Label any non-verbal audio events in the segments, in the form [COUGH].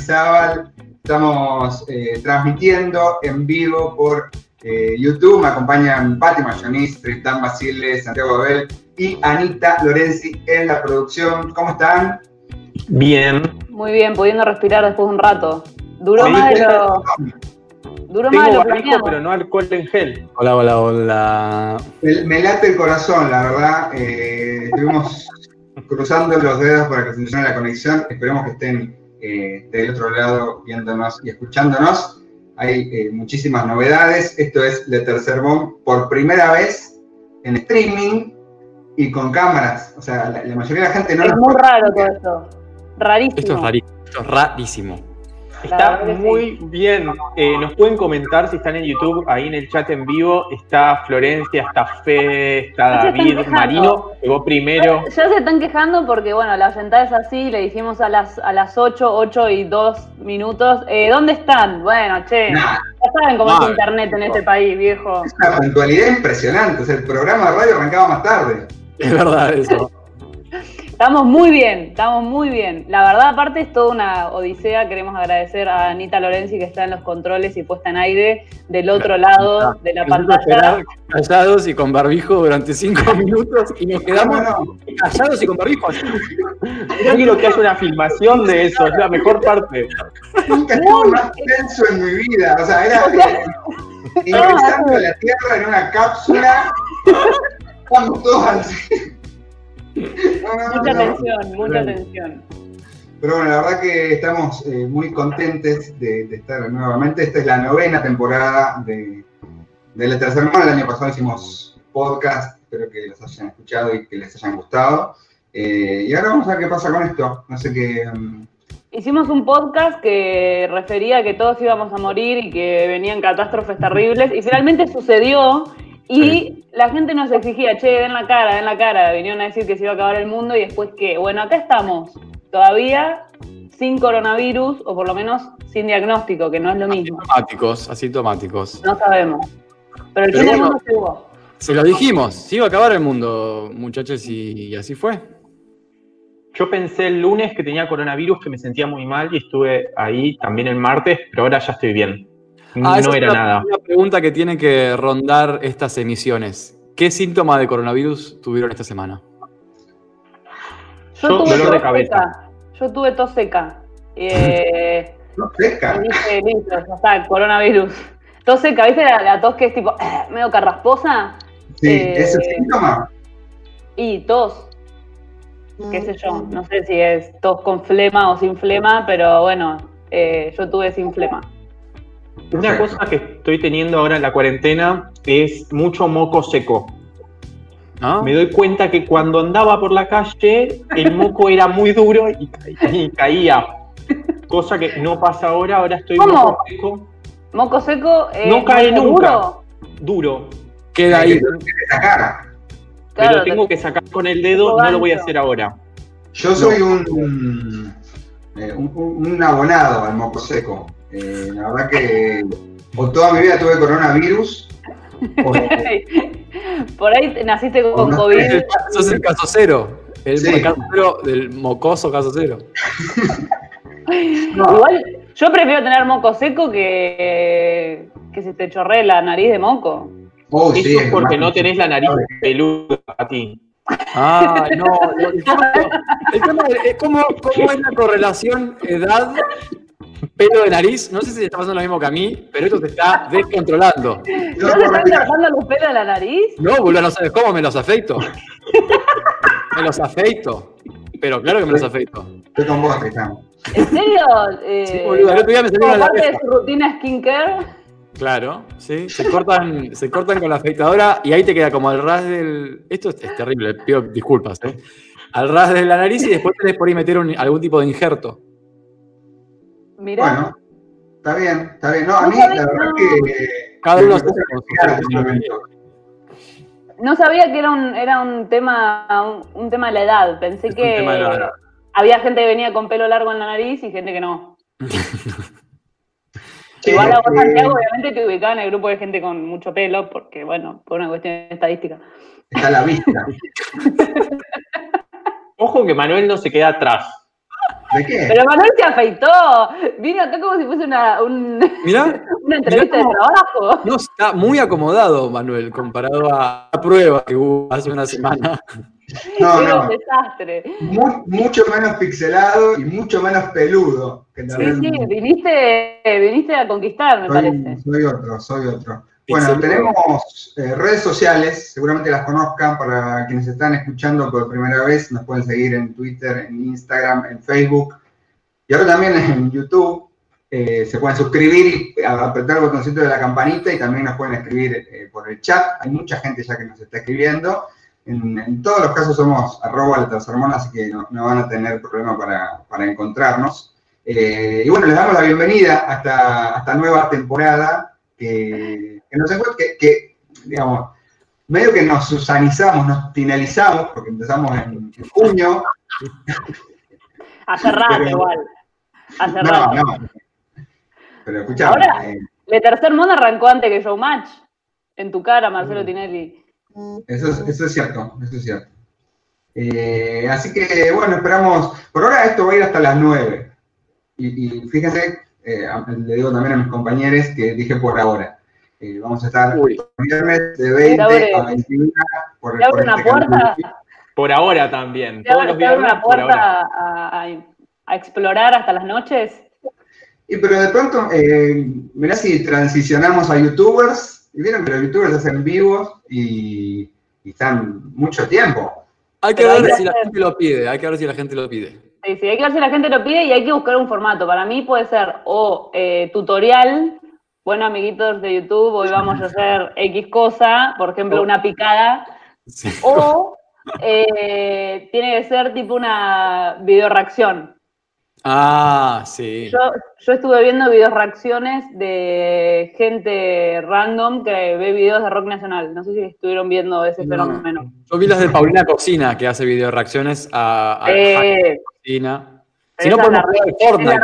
Mendizábal. Estamos eh, transmitiendo en vivo por eh, YouTube. Me acompañan Patti Mayonis, Tristán Basile, Santiago Abel y Anita Lorenzi en la producción. ¿Cómo están? Bien. Muy bien, pudiendo respirar después de un rato. Duró Sí, más de pero- lo, duró más de lo pero no alcohol en gel. Hola, hola, hola. Me, me late el corazón, la verdad. Eh, estuvimos cruzando los dedos para que funcione la conexión. Esperemos que estén eh, del otro lado viéndonos y escuchándonos. Hay eh, muchísimas novedades. Esto es Le Tercer Bomb por primera vez en streaming y con cámaras. O sea, la, la mayoría de la gente no Es lo muy raro todo esto. Rarísimo. Esto es rarísimo. Esto es rarísimo. Está muy bien. Eh, nos pueden comentar si están en YouTube, ahí en el chat en vivo. Está Florencia, está Fede, está David. Marino, llegó primero. Ya se están quejando porque, bueno, la sentada es así, le dijimos a las, a las 8, 8 y 2 minutos. Eh, ¿Dónde están? Bueno, che, Nah, ya saben cómo es internet en este país, viejo. es una puntualidad impresionante. O sea, el programa de radio arrancaba más tarde. Es verdad eso. Estamos muy bien, estamos muy bien. La verdad, aparte, es toda una odisea. Queremos agradecer a Anita Lorenzi, que está en los controles y puesta en aire del otro lado de la pantalla. callados y con barbijo durante cinco [LAUGHS] minutos y nos quedamos No, no. callados y con barbijo así. Yo quiero que haya una filmación de eso, es la mejor parte. Nunca estuve más tenso en mi vida. O sea, era [LAUGHS] ingresando a la Tierra en una cápsula. [LAUGHS] Estamos todos así. No, Mucha no. tensión, mucha tensión. Pero bueno, la verdad que estamos eh, muy contentes de, de estar nuevamente. Esta es la novena temporada de, de La Tercera Mano. El año pasado hicimos podcast. Espero que los hayan escuchado y que les hayan gustado. Eh, y ahora vamos a ver qué pasa con esto. No sé qué. mm, Hicimos un podcast que refería a que todos íbamos a morir y que venían catástrofes terribles y finalmente sucedió y la gente nos exigía, che, den la cara, den la cara, vinieron a decir que se iba a acabar el mundo y después que, bueno, acá estamos, todavía sin coronavirus o por lo menos sin diagnóstico, que no es lo mismo, Asintomáticos, asintomáticos. no sabemos. Pero el fin del mundo llegó. Se lo dijimos, se iba a acabar el mundo, muchachos, y, y así fue. Yo pensé el lunes que tenía coronavirus, que me sentía muy mal y estuve ahí también el martes, pero ahora ya estoy bien. Ah, esa no es era una- nada. Una pregunta que tiene que rondar estas emisiones. ¿Qué síntoma de coronavirus tuvieron esta semana? Yo, Yo, tuve dolor tos de cabeza. seca, yo tuve tos seca. Eh, [LAUGHS] no seca. Y dije, listo, ya está, coronavirus. Tos seca, ¿viste la, la tos que es tipo medio carrasposa? Sí, eh, ese síntoma. Y tos, qué sé yo, no sé si es tos con flema o sin flema, pero bueno, eh, yo tuve sin flema. Una Perfecto. cosa que estoy teniendo ahora en la cuarentena es mucho moco seco. ¿No? Me doy cuenta que cuando andaba por la calle, el moco era muy duro y, ca- y caía. Cosa que no pasa ahora, ahora estoy ¿Cómo? moco seco, Moco seco eh, No cae ¿no es nunca. duro? duro. Queda ahí. que sacar. Claro, pero tengo que sacar con el dedo, no lo voy a hacer ahora. Yo soy un, un, eh, un- un abonado al moco seco. Eh, la verdad que o toda mi vida tuve coronavirus. o- [LAUGHS] Por ahí te- naciste con No, COVID. Sos el caso cero. El Sí. caso cero del mocoso caso cero. no, [LAUGHS] Igual, yo prefiero tener moco seco que que se te chorree la nariz de moco. oh, sí, Eso es es porque no tenés la nariz peluda a ti. Ah, no. El tema, el tema es cómo, cómo es la correlación edad, pelo de nariz. No sé si te está pasando lo mismo que a mí, pero esto te está descontrolando. ¿No te están cortando los pelos de la nariz? No, boludo, no sabes cómo me los afeito. Me los afeito. Pero claro que me los afeito. Estoy con vos, Tristán. ¿En serio? Eh, Sí, boludo, el otro día me salió como una la parte de su rutina skincare. Claro, sí. Se cortan, se cortan con la afeitadora y ahí te queda como al ras del. Esto es, es terrible, pido disculpas, ¿eh? Al ras de la nariz y después tenés por ahí meter un- algún tipo de injerto. Mirá. Bueno, está bien, está bien. No, a mí sabía- la verdad no. que. Cada uno este. No sabía que era un, era un tema un, un tema de la edad. Pensé Es que edad. había gente que venía con pelo largo en la nariz y gente que no. [LAUGHS] Sí, Igual a vos, eh, Santiago, obviamente te ubicaba en el grupo de gente con mucho pelo, porque, bueno, por una cuestión estadística. Está a la vista. [LAUGHS] Ojo que Manuel no se queda atrás. ¿De qué? Pero Manuel se afeitó. Vino acá como si fuese una, un- Mirá, [LAUGHS] una entrevista de cómo- trabajo. no, está muy acomodado, Manuel, comparado a la prueba que hubo hace una semana. [LAUGHS] No, no. un desastre. Mu- mucho menos pixelado y mucho menos peludo. Que Sí, sí, viniste, viniste a conquistar, me parece. soy otro, soy otro. Bueno, tenemos eh, redes sociales, seguramente las conozcan para quienes están escuchando por primera vez, nos pueden seguir en Twitter, en Instagram, en Facebook y ahora también en YouTube. Eh, se pueden suscribir y apretar el botoncito de la campanita y también nos pueden escribir eh, por el chat. Hay mucha gente ya que nos está escribiendo. En, en todos los casos somos arroba la así que no, no van a tener problema para, para encontrarnos. Y bueno, les damos la bienvenida a esta, a esta nueva temporada que, que nos que, que, digamos, medio que nos susanizamos, nos finalizamos, porque empezamos en, en junio. Hace rato Pero- igual. Hace No, rato. no. Pero escuchame, Ahora- eh, El tercer mundo arrancó antes que Showmatch. En tu cara, Mm. Marcelo Tinelli. Eso es, eso es cierto, eso es cierto. Eh, así que, bueno, esperamos. Por ahora esto va a ir hasta las 9. Y, y fíjense, eh, le digo también a mis compañeros que dije por ahora. Eh, vamos a estar Uy. viernes de 20 Te abre- a 21 por, ¿Te abre por una este puerta? Por ahora también. ¿Te Todos abre, los te abre viernes una por ahora. puerta a, a- a explorar hasta las noches? Y pero de pronto, eh, mirá si transicionamos a youtubers, y vieron que los youtubers hacen vivos y, y están mucho tiempo. Hay que Pero hay ver que si la hacer- gente lo pide, hay que ver si la gente lo pide. Sí, sí, hay que ver si la gente lo pide y hay que buscar un formato. Para mí puede ser o eh, tutorial, bueno, amiguitos de YouTube, hoy vamos a hacer X cosa, por ejemplo, O- una picada, Sí. o eh, tiene que ser tipo una video reacción. Ah, sí. Yo, yo estuve viendo videos reacciones de gente random que ve videos de rock nacional. No sé si estuvieron viendo ese No. fenómeno. Yo vi las de Paulina Cocina, que hace video reacciones a, a Eh, Cocina. Si no podemos es la Fortnite.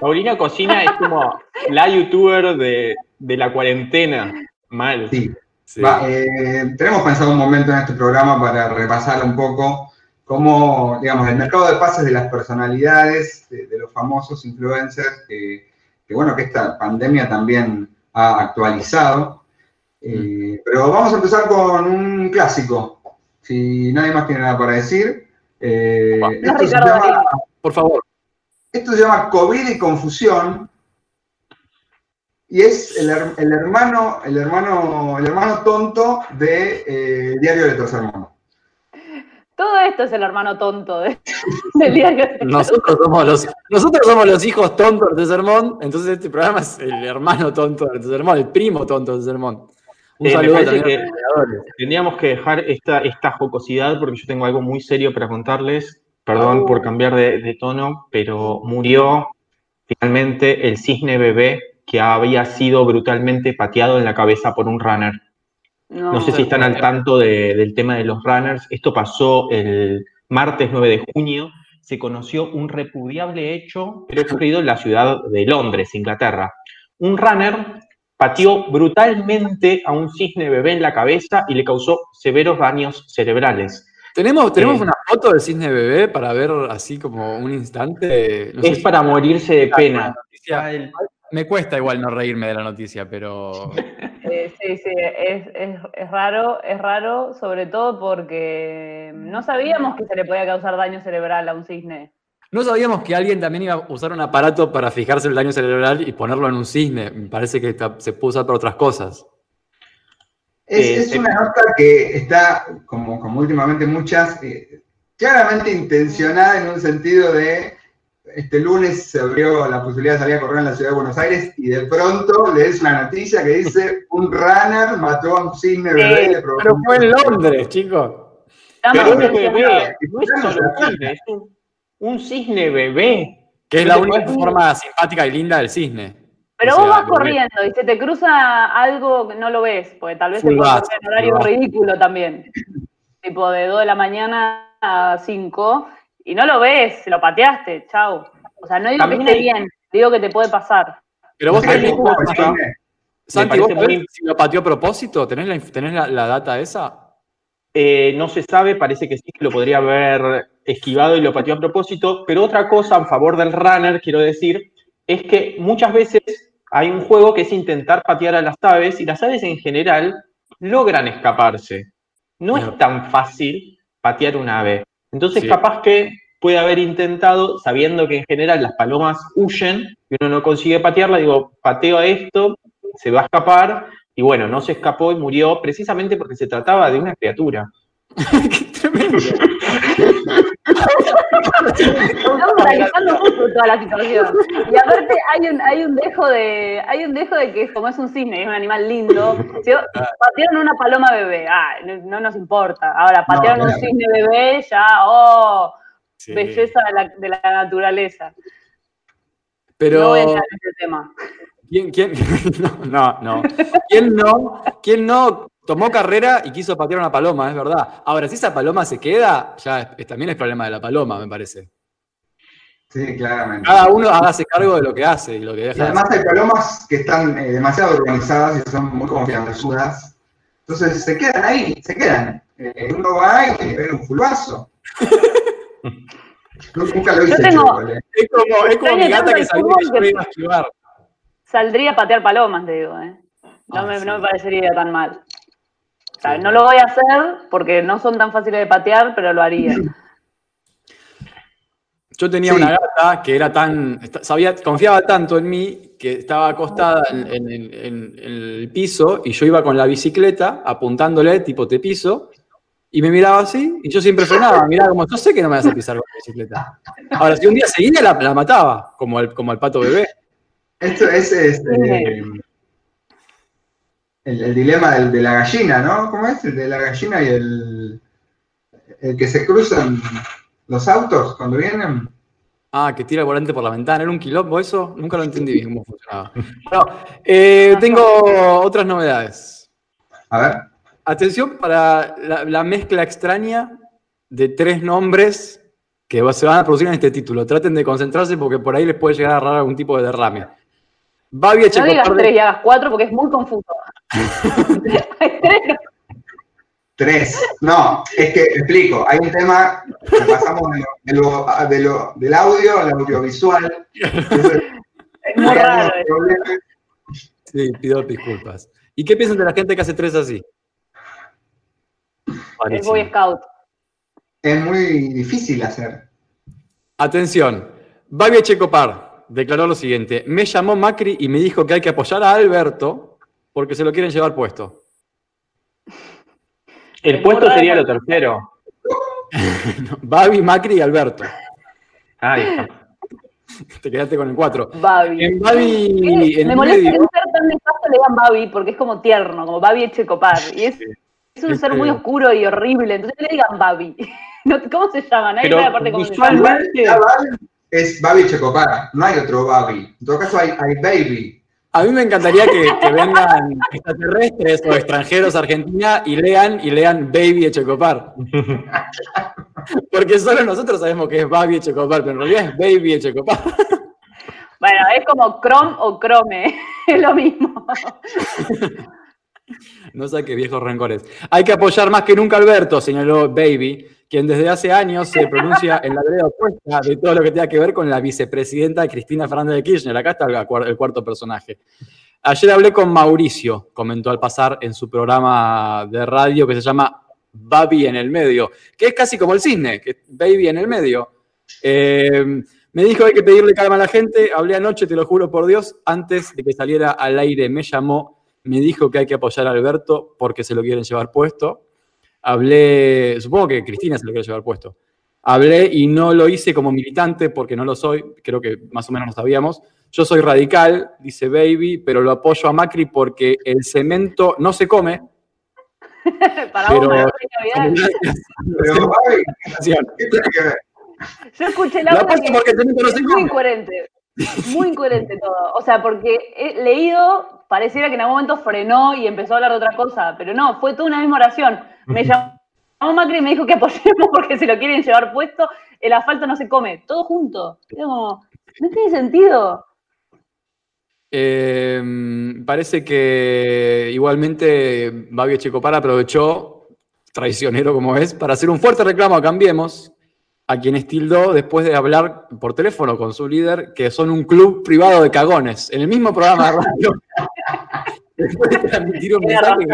Paulina Cocina es como la youtuber de, de la cuarentena. Mal. Sí. Sí. Va, eh, tenemos pensado un momento en este programa para repasar un poco cómo, digamos, el mercado de pases de las personalidades, de, de los famosos influencers, que, que, bueno, que esta pandemia también ha actualizado. Eh, pero vamos a empezar con un clásico. Si nadie más tiene nada para decir. eh, esto, se llama. Por favor. Esto se llama COVID y confusión. Y es el, el hermano, el hermano, el hermano tonto de eh, Diario de Tercer Mundo. Todo esto es el hermano tonto de, del [LAUGHS] diario. Nosotros somos los, nosotros somos los hijos tontos de Sermón, entonces este programa es el hermano tonto de Sermón, el primo tonto de Sermón. Un Eh, saludo también a que- los. Tendríamos que dejar esta, esta jocosidad porque yo tengo algo muy serio para contarles. Perdón Oh. por cambiar de, de tono, pero murió finalmente el cisne bebé que había sido brutalmente pateado en la cabeza por un runner. No sé si están al tanto de- del tema de los runners. Esto pasó el martes 9 de junio. Se conoció un repudiable hecho, pero ocurrido en la ciudad de Londres, Inglaterra. Un runner pateó brutalmente a un cisne bebé en la cabeza y le causó severos daños cerebrales. ¿Tenemos, tenemos Eh. una foto del cisne bebé para ver así como un instante. No sé es si- para morirse de Ah, pena. noticia. Me cuesta igual no reírme de la noticia, pero. Eh, sí, sí, es, es- es raro, es raro, sobre todo porque no sabíamos que se le podía causar daño cerebral a un cisne. No sabíamos que alguien también iba a usar un aparato para fijarse el daño cerebral y ponerlo en un cisne. Me parece que se puede usar para otras cosas. Es, Eh, es una nota que está, como, como últimamente muchas, eh, claramente intencionada en un sentido de este lunes se abrió la posibilidad de salir a correr en la ciudad de Buenos Aires y de pronto lees una noticia que dice un runner mató a un cisne bebé provocó Pero un- fue en Londres, chicos. Pero es pero- bebé, no es solo un cisne, es un, un cisne bebé. Que es la única forma simpática y linda del cisne. Pero O vos vas ves. corriendo y se te cruza algo que no lo ves, porque tal vez se Full puede gas, hacer en horario ridículo también. [LAUGHS] Tipo de 2 de la mañana a 5 y no lo ves, lo pateaste, chau. O sea, no digo También que esté bien, digo que te puede pasar. Pero vos ¿Sabés tenés, funciona? Santi, ¿vos muy- si lo pateó a propósito? ¿Tenés la, tenés la, la data esa? Eh, no se sabe, parece que sí que lo podría haber esquivado y lo pateó a propósito, pero otra cosa a favor del runner, quiero decir, es que muchas veces hay un juego que es intentar patear a las aves y las aves en general logran escaparse. No es tan fácil patear un ave. Entonces, Sí. capaz que puede haber intentado, sabiendo que en general las palomas huyen y uno no consigue patearla, digo, pateo a esto, se va a escapar, y bueno, no se escapó y murió precisamente porque se trataba de una criatura. [LAUGHS] Qué tremendo. [LAUGHS] Estamos analizando mucho toda la situación. Y aparte hay un, hay un dejo de, hay un dejo de que como es un cisne, es un animal lindo, patearon una paloma bebé, ah, no, no nos importa. Ahora, patearon No, un cisne bebé, ya, oh, Sí. belleza de la, de la naturaleza. Pero, No voy a entrar en ese tema. ¿quién, quién? [LAUGHS] No, no, no. ¿Quién no? ¿Quién no tomó carrera y quiso patear una paloma? Es verdad. Ahora, si esa paloma se queda, ya es- es- también es problema de la paloma, me parece. Sí, claramente. Cada uno hágase cargo de lo que hace y lo que Y deja. de además hay palomas que están eh, demasiado organizadas y son muy confianzudas. Entonces se quedan ahí, se quedan. Eh, uno va y ve un fulbazo. [LAUGHS] Nunca lo hice, Yo tengo- chico, eh. Es como, es como mi gata que sabía fútbol que a esquivar. Saldría a patear palomas, te digo, ¿eh? No, Ah, me, sí. no me parecería tan mal. O sea, Sí. no lo voy a hacer porque no son tan fáciles de patear, pero lo haría. Yo tenía Sí. una gata que era tan, sabía, confiaba tanto en mí que estaba acostada en, en- en- en el piso y yo iba con la bicicleta apuntándole tipo te piso y me miraba así y yo siempre frenaba, miraba como yo sé que no me vas a pisar con la bicicleta. Ahora, si un día seguía la, la mataba, como el, como el pato bebé. Esto es, es, eh, el, el dilema del- de la gallina, ¿no? ¿Cómo es? El de la gallina y el, el que se cruzan los autos cuando vienen. Ah, que tira el volante por la ventana. ¿Era un quilombo eso? Nunca lo entendí bien cómo funcionaba. [LAUGHS] Bueno, eh, tengo otras novedades. A ver. Atención para la, la mezcla extraña de tres nombres que se van a producir en este título. Traten de concentrarse porque por ahí les puede llegar a agarrar algún tipo de derrame. Babi No digas tres y hagas cuatro porque es muy confuso. Hay tres. Tres. No, es que explico. Hay un tema que pasamos de lo, de lo- de lo- del audio al audiovisual. Entonces, Es muy raro. Sí, pido disculpas. ¿Y qué piensan de la gente que hace tres así? Es Buenísimo. Boy Scout. Es muy difícil hacer. Atención, Babi Echecopar declaró lo siguiente: Me llamó Macri y me dijo que hay que apoyar a Alberto porque se lo quieren llevar puesto. [LAUGHS] El Es puesto muy sería lo tercero. [LAUGHS] Babi, Macri y Alberto. Ahí está. [LAUGHS] Te quedaste con el 4. Babi. En Babi, en Me molesta que un ser tan nefasto le digan Babi porque es como tierno, como Babi Echecopar. Y es, es un Es ser muy feo. oscuro y horrible. Entonces no le digan Babi. No, ¿Cómo se llama? Nadie Pero sabe aparte cómo se llama. visualmente, es Babi Checopara, no hay otro Babi. En todo caso hay, hay Baby. A mí me encantaría que, que vengan extraterrestres o extranjeros a Argentina y lean y lean Baby Echecopar. Porque solo nosotros sabemos que es Babi Echecopar, pero en realidad es Baby Echecopar. Bueno, es como Chrome o Chrome. [LAUGHS] Es lo mismo. [LAUGHS] No saque viejos rencores. Hay que apoyar más que nunca a Alberto, señaló Baby, quien desde hace años se pronuncia en la vereda opuesta de todo lo que tenga que ver con la vicepresidenta Cristina Fernández de Kirchner. Acá está el, cuar- el cuarto personaje. Ayer hablé con Mauricio, comentó al pasar en su programa de radio que se llama Babi en el medio, que es casi como el cisne, que Baby en el medio. Eh, me dijo hay que pedirle calma a la gente, hablé anoche, te lo juro por Dios, antes de que saliera al aire, me llamó, me dijo que hay que apoyar a Alberto porque se lo quieren llevar puesto. Hablé, supongo que Cristina se lo quiere llevar puesto. Hablé y no lo hice como militante porque no lo soy, creo que más o menos lo sabíamos. Yo soy radical, dice Baby, pero lo apoyo a Macri porque el cemento no se come. [LAUGHS] Para Pero- vos, María Vidal. Pero Babi, Gracias. ¿qué tiene que? Yo escuché el La apuesto y porque el cemento no es se muy come. incoherente. [LAUGHS] Muy incoherente todo. O sea, porque he leído, pareciera que en algún momento frenó y empezó a hablar de otra cosa, pero no, fue toda una misma oración. Me llamó Macri y me dijo que apoyemos porque se lo quieren llevar puesto, el asfalto no se come, todo junto. Como, no tiene sentido. Eh, parece que igualmente Babi Checopar aprovechó, traicionero como es, para hacer un fuerte reclamo a Cambiemos, a quienes tildó después de hablar por teléfono con su líder que son un club privado de cagones. En el mismo programa de radio. [LAUGHS] después de transmitir un mensaje.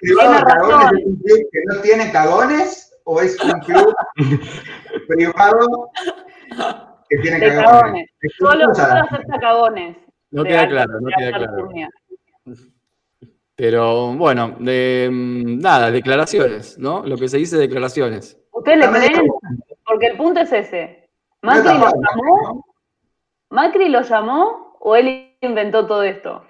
¿Privado de cagones es un club que no tiene cagones o es un club [LAUGHS] privado que tiene cagones? cagones. Es Solo, solo acepta cagones. no queda claro, no queda claro. Pero bueno, de, mm, nada, declaraciones, ¿no? Lo que se dice declaraciones. ¿Ustedes le creen? Porque el punto es ese. ¿Macri lo llamó? ¿Macri lo llamó o él inventó todo esto?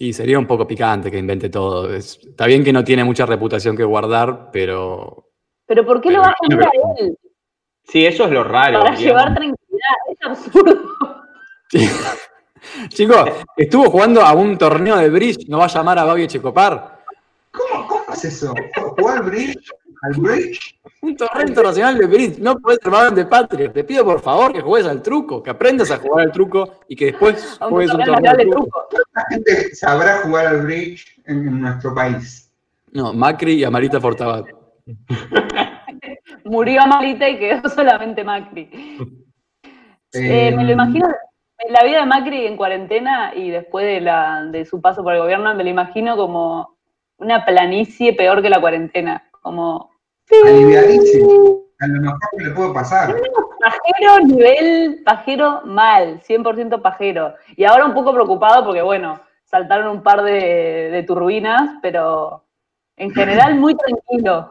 Y sería un poco picante que invente todo. Es- está bien que no tiene mucha reputación que guardar, pero ¿Pero por qué Pero lo va a llamar que- a él? Sí, eso es lo raro. Para digamos. llevar tranquilidad. Es absurdo. [LAUGHS] Chicos, estuvo jugando a un torneo de bridge, ¿no va a llamar a Babi Echecopar? ¿Cómo, ¿Cómo es eso? ¿Jugar al bridge? ¿Al bridge? Un torneo internacional de bridge, no puedes ser de patria. Te pido por favor que juegues al truco, que aprendas a jugar al truco y que después juegues un torneo de truco. La gente sabrá jugar al bridge en, en nuestro país. No, Macri y Amarita Fortabat. [LAUGHS] Murió Amalita y quedó [LAUGHS] solamente Macri. Eh, me lo Eh, imagino, la vida de Macri en cuarentena y después de, la, de su paso por el gobierno, me lo imagino como una planicie peor que la cuarentena. Como Aliviadísimo. A lo mejor que le puede pasar. pajero, nivel pajero mal, 100% pajero. Y ahora un poco preocupado porque, bueno, saltaron un par de, de turbinas, pero en general muy [LAUGHS] tranquilo.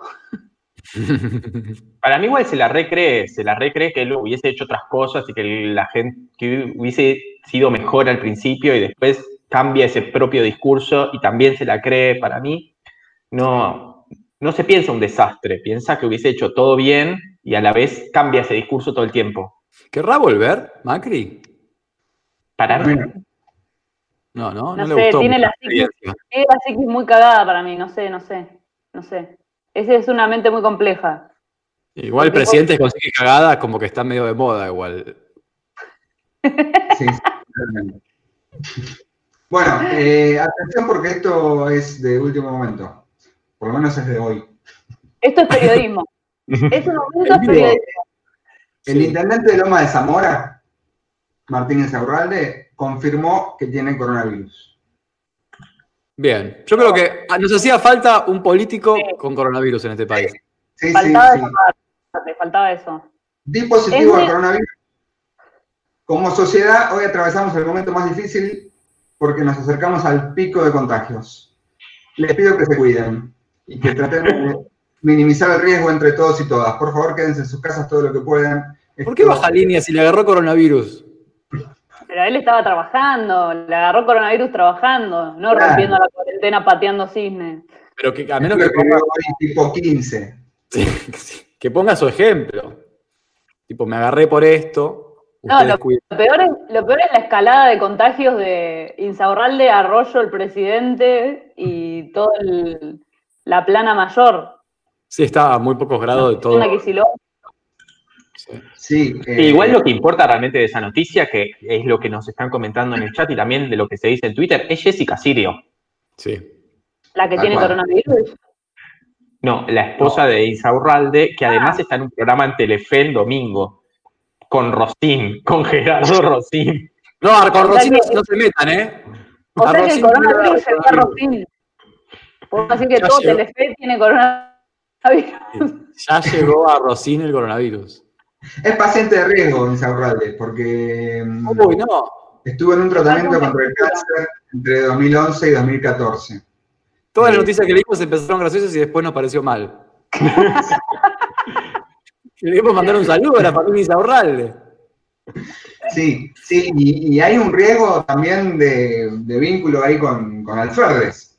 [LAUGHS] Para mí igual se la recree, se la recree que él hubiese hecho otras cosas y que la gente que hubiese sido mejor al principio y después cambia ese propio discurso y también se la cree. Para mí no, no se piensa un desastre, piensa que hubiese hecho todo bien y a la vez cambia ese discurso todo el tiempo. ¿Querrá volver, Macri? Para Bueno, No, no, no, No le sé, gustó tiene la experiencia. Es la psiquis muy cagada para mí, no sé, no sé, no sé. Esa es una mente muy compleja. Igual el Porque presidente consigue cagadas como que está medio de moda igual. sí, sí, realmente. Bueno, eh, atención porque esto es de último momento. Por lo menos es de hoy. Esto es periodismo. [LAUGHS] Es un momento En vivo. periodismo. El intendente de Loma de Zamora, Martínez Aurralde, confirmó que tiene coronavirus. Bien, yo creo que ah, nos hacía falta un político con coronavirus en este país. Sí, sí, Faltaba sí. parte, faltaba eso. Di positivo Es al de- coronavirus. Como sociedad, hoy atravesamos el momento más difícil porque nos acercamos al pico de contagios. Les pido que se cuiden y que tratemos de minimizar el riesgo entre todos y todas. Por favor, quédense en sus casas todo lo que puedan. ¿Por qué baja línea si le agarró coronavirus? Pero él estaba trabajando, le agarró coronavirus trabajando, no Claro. rompiendo la cuarentena pateando cisnes. Pero que a menos que lo ponga, tipo 15. [LAUGHS] que ponga su ejemplo. Tipo, me agarré por esto. No, lo, peor es, lo peor es la escalada de contagios de Insaurralde, Arroyo, el presidente y toda la plana mayor. Sí, está a muy pocos grados de todo. Una Kicillof. Sí. Sí. E eh, igual lo que importa realmente de esa noticia, que es lo que nos están comentando en el chat y también de lo que se dice en Twitter, es Jessica Sirio. Sí. La que tiene cual. coronavirus. No, la esposa de Insaurralde, que además está en un programa en Telefe el domingo, con Rosín, con Gerardo Rosín. No, con Rosín no, que- no se metan, ¿eh? O A sea que el coronavirus tiene llegó a Rosín. Puedo decir que Ya todo llegó. Telefe tiene coronavirus. [LAUGHS] Ya llegó a Rosín el coronavirus. Es paciente de riesgo, Insaurralde, porque mm, Uy, no. estuvo en un tratamiento Ah, contra el cáncer entre 2011 y 2014. Todas las Sí. noticias que leímos empezaron graciosas y después nos pareció mal. [LAUGHS] Queremos mandar un saludo a la familia Isaurralde. Sí, sí, y, y hay un riesgo también de, de vínculo ahí con, con Alferdes,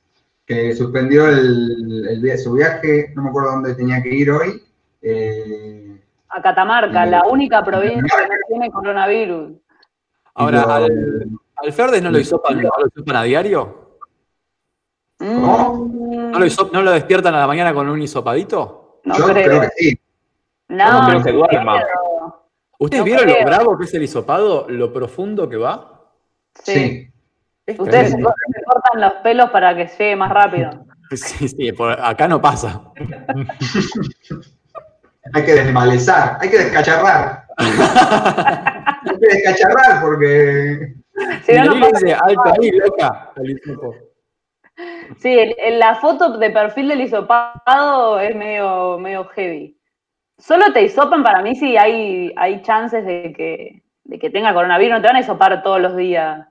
que suspendió el, el vi- su viaje, no me acuerdo dónde tenía que ir hoy. eh, a Catamarca, la única provincia que no tiene coronavirus. Ahora, Lo- al, al Ferdes no lo hisopan, no lo hisopan a diario. ¿Cómo? Mm, ¿No lo, hisop- no lo despiertan a la mañana con un hisopadito? no Yo creo. creo que sí. No, No creo que duerma. creo. ¿Ustedes No vieron creo. lo bravo que es el hisopado? ¿Lo profundo que va? Sí. Sí. Es Ustedes se, cortan los pelos para que llegue más rápido. [LAUGHS] Sí, sí, por acá no pasa. [LAUGHS] Hay que desmalezar, hay que descacharrar. [LAUGHS] hay que descacharrar porque. Si no, Y no pasa dice, alto ahí, loca. al hisopo. Sí, el- el- la foto de perfil del hisopado es medio, medio heavy. Solo te hisopan para mí si hay, hay chances de que, de que tenga coronavirus. No te van a hisopar todos los días.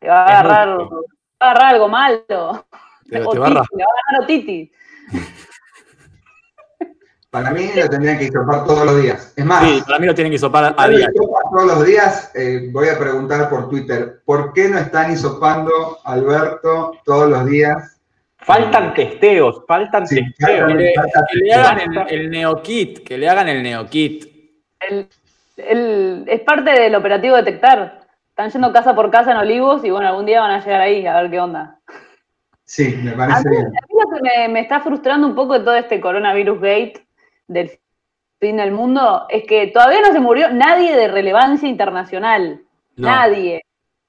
Te va a agarrar, te va a agarrar algo malo. Te, O te va a titi, le va a ganar otitis. [LAUGHS] Para mí lo tendrían que hisopar todos los días. Es más, Sí, para mí lo tienen que hisopar a diario. todos los días, eh, voy a preguntar por Twitter, ¿por qué no están hisopando a Alberto todos los días? Faltan testeos, faltan Sí, testeos. Que le, falta- que le hagan el, el neokit, que le hagan el neokit. El- el- es parte del operativo detectar. Están yendo casa por casa en Olivos y bueno, algún día van a llegar ahí a ver qué onda. Sí, me A parece mí, bien. a mí lo que me, me está frustrando un poco de todo este coronavirus gate del fin del mundo es que todavía no se murió nadie de relevancia internacional. No. Nadie.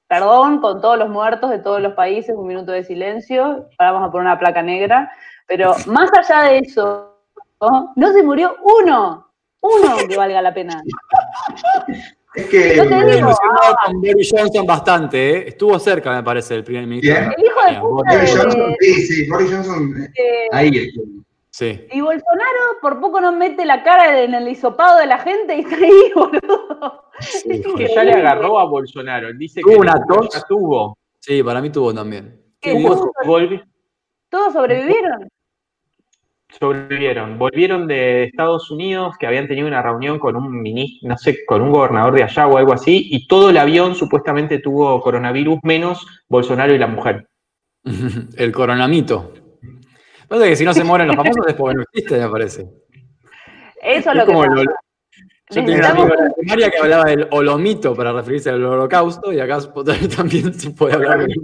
Perdón con todos los muertos de todos los países, un minuto de silencio, ahora vamos a poner una placa negra, pero más allá de eso, ¿no? no se murió uno, uno que valga la pena. [LAUGHS] Es que Yo te eh, digo, Emocionado con Boris Johnson bastante, ¿eh? Estuvo cerca, me parece, el primer ministro. El hijo de puta Boris Johnson, sí, sí, Boris Johnson, eh, ahí estuvo. Sí. Y Bolsonaro por poco no mete la cara en el hisopado de la gente y está ahí, [LAUGHS] boludo. Es Que ya le agarró a Bolsonaro. Él dice Tuvo que una tos. tuvo. Sí, para mí tuvo también. ¿Qué ¿Qué tuvo? ¿Todos sobrevivieron? Sobrevivieron. Volvieron de Estados Unidos, que habían tenido una reunión con un ministro, no sé, con un gobernador de allá o algo así, y todo el avión supuestamente tuvo coronavirus, menos Bolsonaro y la mujer. [LAUGHS] El coronamito. Pasa que si no se mueren los famosos es porque no existe, me parece. Eso es lo que pasa. Yo tenía un amigo en la primaria que hablaba del holomito para referirse al holocausto y acá [LAUGHS] también se puede hablar de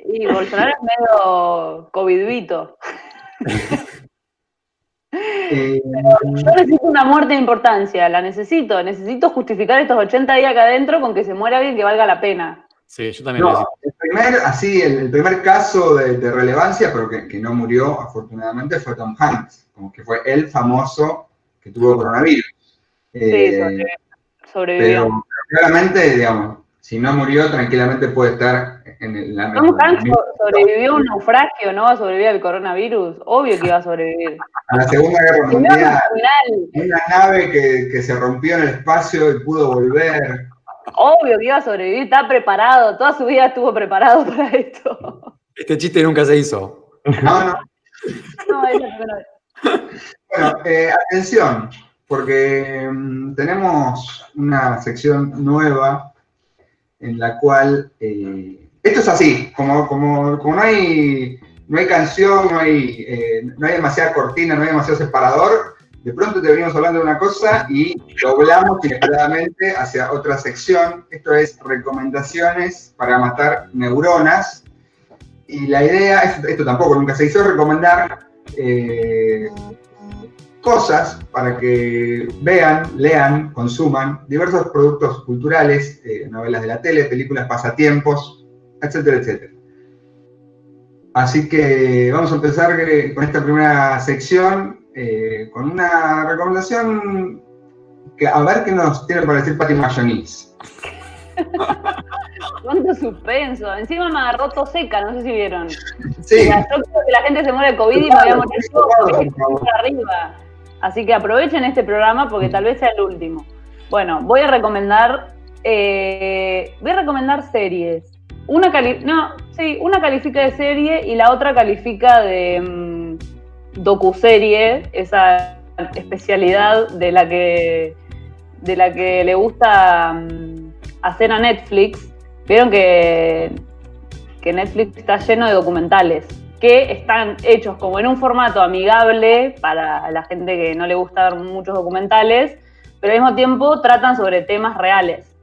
Y Bolsonaro es medio covidvito. [LAUGHS] Eh, Yo necesito una muerte de importancia, la necesito. Necesito justificar estos 80 días acá adentro con que se muera alguien que valga la pena. Sí, yo también lo no, el primer, así, el, el primer caso de, de relevancia, pero que, que no murió afortunadamente, fue Tom Hanks, como que fue el famoso que tuvo coronavirus. Sí, Eh, sobrevivió. sobrevivió. pero claramente, digamos, si no murió, tranquilamente puede estar en el- la Tom Hanks sobrevivió a un naufragio, ¿no? Sobrevivió al coronavirus. Obvio que iba a sobrevivir. la Segunda Guerra Mundial. Una nave que, que se rompió en el espacio y pudo volver. obvio que iba a sobrevivir, está preparado, toda su vida estuvo preparado [LAUGHS] para esto. Este chiste nunca se hizo. No, no. No, es la primera vez. Bueno, eh, atención, porque mm, tenemos una sección nueva en la cual eh, esto es así, como, como, como no hay no hay canción, no hay, eh, no hay demasiada cortina, no hay demasiado separador, de pronto te venimos hablando de una cosa y doblamos inesperadamente hacia otra sección. Esto es recomendaciones para matar neuronas. Y la idea, esto, tampoco nunca se hizo, recomendar eh, cosas para que vean, lean, consuman diversos productos culturales, eh, novelas de la tele, películas, pasatiempos, etcétera, etcétera. Así que vamos a empezar eh, con esta primera sección eh, con una recomendación que a ver qué nos tiene para decir Pati Mayonís. [LAUGHS] Cuánto suspenso. Encima me agarró tos seca, no sé si vieron. Sí, yo creo que la gente se muere de COVID y me voy a morir estoy por arriba. Así que aprovechen este programa porque tal vez sea el último. Bueno, voy a recomendar. eh, voy a recomendar series. Una cali no, sí, una califica de serie y la otra califica de mm, docuserie, esa especialidad de la que de la que le gusta mm, hacer a Netflix. Vieron que, que Netflix está lleno de documentales. Que están hechos como en un formato amigable para la gente que no le gusta ver muchos documentales, pero al mismo tiempo tratan sobre temas reales.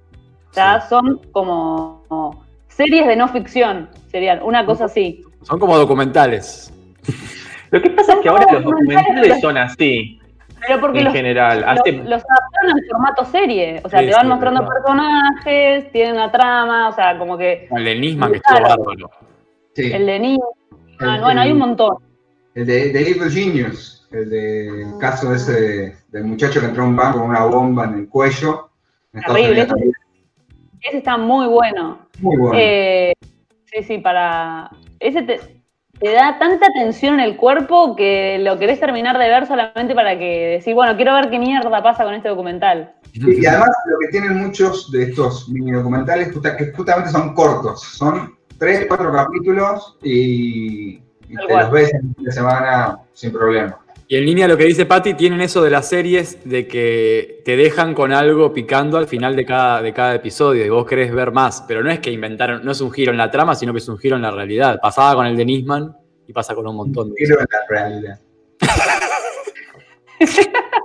O sea, son como, como series de no ficción, serían una cosa así. Son como documentales. [LAUGHS] Lo que pasa es que ahora los documentales son así, Pero porque en los, general. los, Hace- los adaptaron en formato serie. O sea, Sí, te van sí, mostrando verdad. personajes, tienen una trama, o sea, como que Con el de Nisman, que estuvo bárbaro. Sí. el de niños. El- bueno, hay un montón. El de, de Evil Genius, el de el caso ese de- del muchacho que entró a un banco con una bomba en el cuello. Terrible. Ese está muy bueno. Muy bueno. Eh, sí, sí, para. Ese te, te da tanta tensión en el cuerpo que lo querés terminar de ver solamente para que decís, bueno, quiero ver qué mierda pasa con este documental. Y, y además lo que tienen muchos de estos mini documentales que justamente son cortos, son tres, cuatro capítulos y, te los ves en fin de semana sin problema. Y en línea lo que dice Patti, tienen eso de las series de que te dejan con algo picando al final de cada, de cada episodio y vos querés ver más. Pero no es que inventaron, no es un giro en la trama, sino que es un giro en la realidad. Pasaba con el de Nisman y pasa con un montón de Quiero en la realidad. [LAUGHS]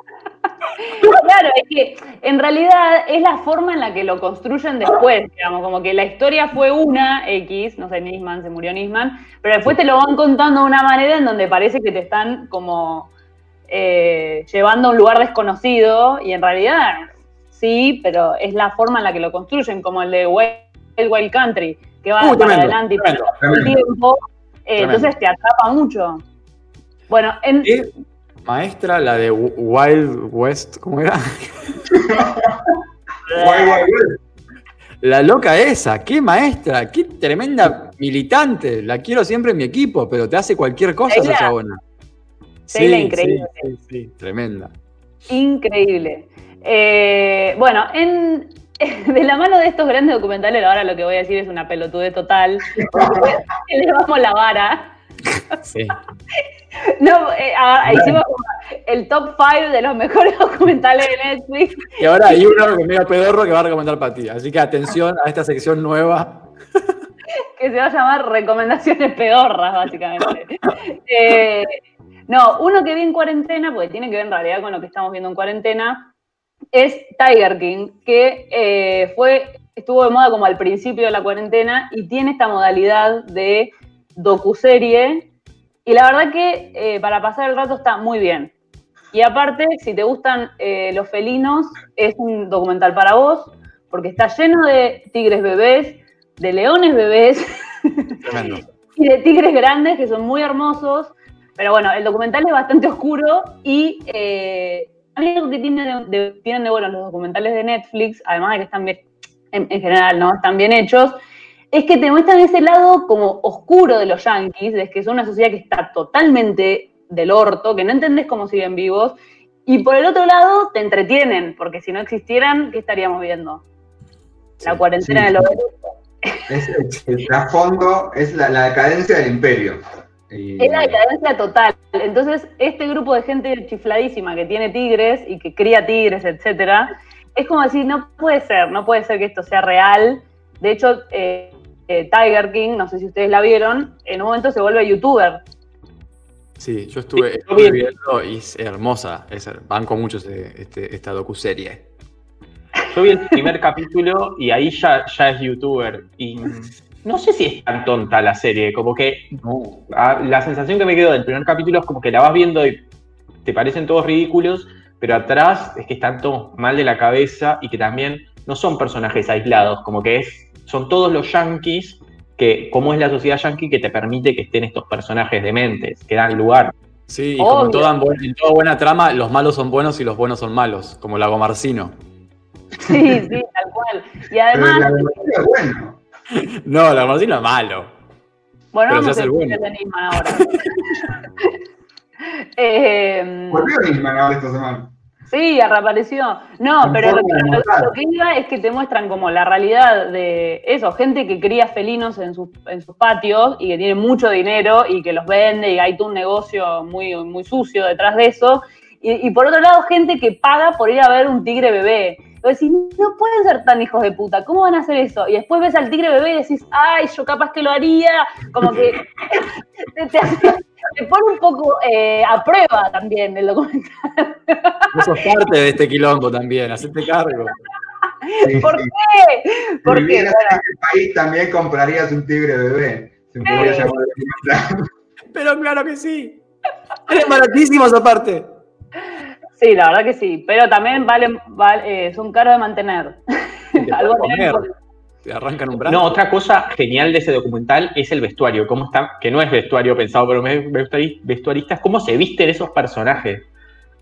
Claro, es que en realidad es la forma en la que lo construyen después, digamos, como que la historia fue una X, no sé, Nisman, se murió Nisman, pero después te lo van contando de una manera en donde parece que te están como eh, llevando a un lugar desconocido y en realidad sí, pero es la forma en la que lo construyen, como el de Wild Wild Country, que va Uh, para tremendo, adelante y para tremendo, el tiempo, eh, entonces te atrapa mucho. Bueno, en, ¿Qué maestra, la de Wild West, ¿cómo era? [LAUGHS] Guay, guay. La loca esa, qué maestra, qué tremenda militante. La quiero siempre en mi equipo, pero te hace cualquier cosa esa chabona. Sheila increíble. Sí, sí, sí, tremenda. Increíble. Eh, bueno, en, [LAUGHS] de la mano de estos grandes documentales, ahora lo que voy a decir es una pelotudez total, elevamos [LAUGHS] la vara. Sí. [LAUGHS] No, eh, a- hicimos como el top 5 de los mejores [LAUGHS] documentales de Netflix. Y ahora hay uno que medio pedorro que va a recomendar para ti. Así que atención a esta sección nueva. [LAUGHS] que se va a llamar Recomendaciones Pedorras, básicamente. Eh, no, uno que vi en cuarentena, porque tiene que ver en realidad con lo que estamos viendo en cuarentena, es Tiger King, que eh, fue, estuvo de moda como al principio de la cuarentena y tiene esta modalidad de docuserie. Y la verdad que eh, para pasar el rato está muy bien. Y aparte, si te gustan eh, los felinos, es un documental para vos, porque está lleno de tigres bebés, de leones bebés [LAUGHS] y de tigres grandes que son muy hermosos. Pero bueno, el documental es bastante oscuro y eh, algo que tiene de- de- tienen de bueno los documentales de Netflix, además de que están bien, en, en general, ¿no? Están bien hechos, es que te muestran ese lado como oscuro de los yankees, de que son una sociedad que está totalmente del orto, que no entendés cómo siguen vivos, y por el otro lado te entretienen, porque si no existieran, ¿qué estaríamos viendo? La Sí, cuarentena sí, de los. Es, es- el trasfondo es la, la decadencia del imperio. Y- Es la decadencia total. Entonces, este grupo de gente chifladísima que tiene tigres y que cría tigres, etcétera, es como decir, no puede ser, no puede ser que esto sea real. De hecho, eh, eh, Tiger King, no sé si ustedes la vieron, en un momento se vuelve youtuber. Sí, yo estuve, viendo y es hermosa. Es, banco mucho ese- este, esta docuserie. Yo vi el primer capítulo y ahí ya, ya es youtuber. Y no sé si es tan tonta la serie, como que la sensación que me quedó del primer capítulo es como que la vas viendo y te parecen todos ridículos, pero atrás es que están todos mal de la cabeza y que también no son personajes aislados, como que es, son todos los yankees, que como es la sociedad yankee que te permite que estén estos personajes dementes, que dan lugar. Sí, y como en toda, en toda buena trama, los malos son buenos y los buenos son malos, como Lago Marcino. Sí, sí, tal cual. Y Pero además, la democracia es bueno. [LAUGHS] No, Lago Marcino es malo. bueno, pero vamos a el bueno. de Nisman ahora. [LAUGHS] Eh, Volvió Nisman ahora esta semana. Sí, reapareció. No, pero lo, de lo- que iba es que te muestran como la realidad de eso, gente que cría felinos en sus, en sus patios y que tiene mucho dinero y que los vende y hay todo un negocio muy, muy sucio detrás de eso. Y, y por otro lado, gente que paga por ir a ver un tigre bebé. Vos decís, no pueden ser tan hijos de puta, ¿cómo van a hacer eso? Y después ves al tigre bebé y decís, ay, yo capaz que lo haría, como que [LAUGHS] te, te pone un poco eh, a prueba también el documental. Vos sos parte de este quilombo también, hacete cargo. [LAUGHS] ¿Por sí. qué? Si Porque, bueno, en el país también comprarías un tigre bebé. Se podría Sí. Pero claro que sí. Eres baratísimos aparte. Sí, la verdad que sí, pero también valen, val- eh, son caros de mantener. Te [LAUGHS] Algo comer. Te arrancan un brazo. No, otra cosa genial de ese documental es el vestuario, cómo está, que no es vestuario pensado por un vestuari- vestuarista, es cómo se visten esos personajes.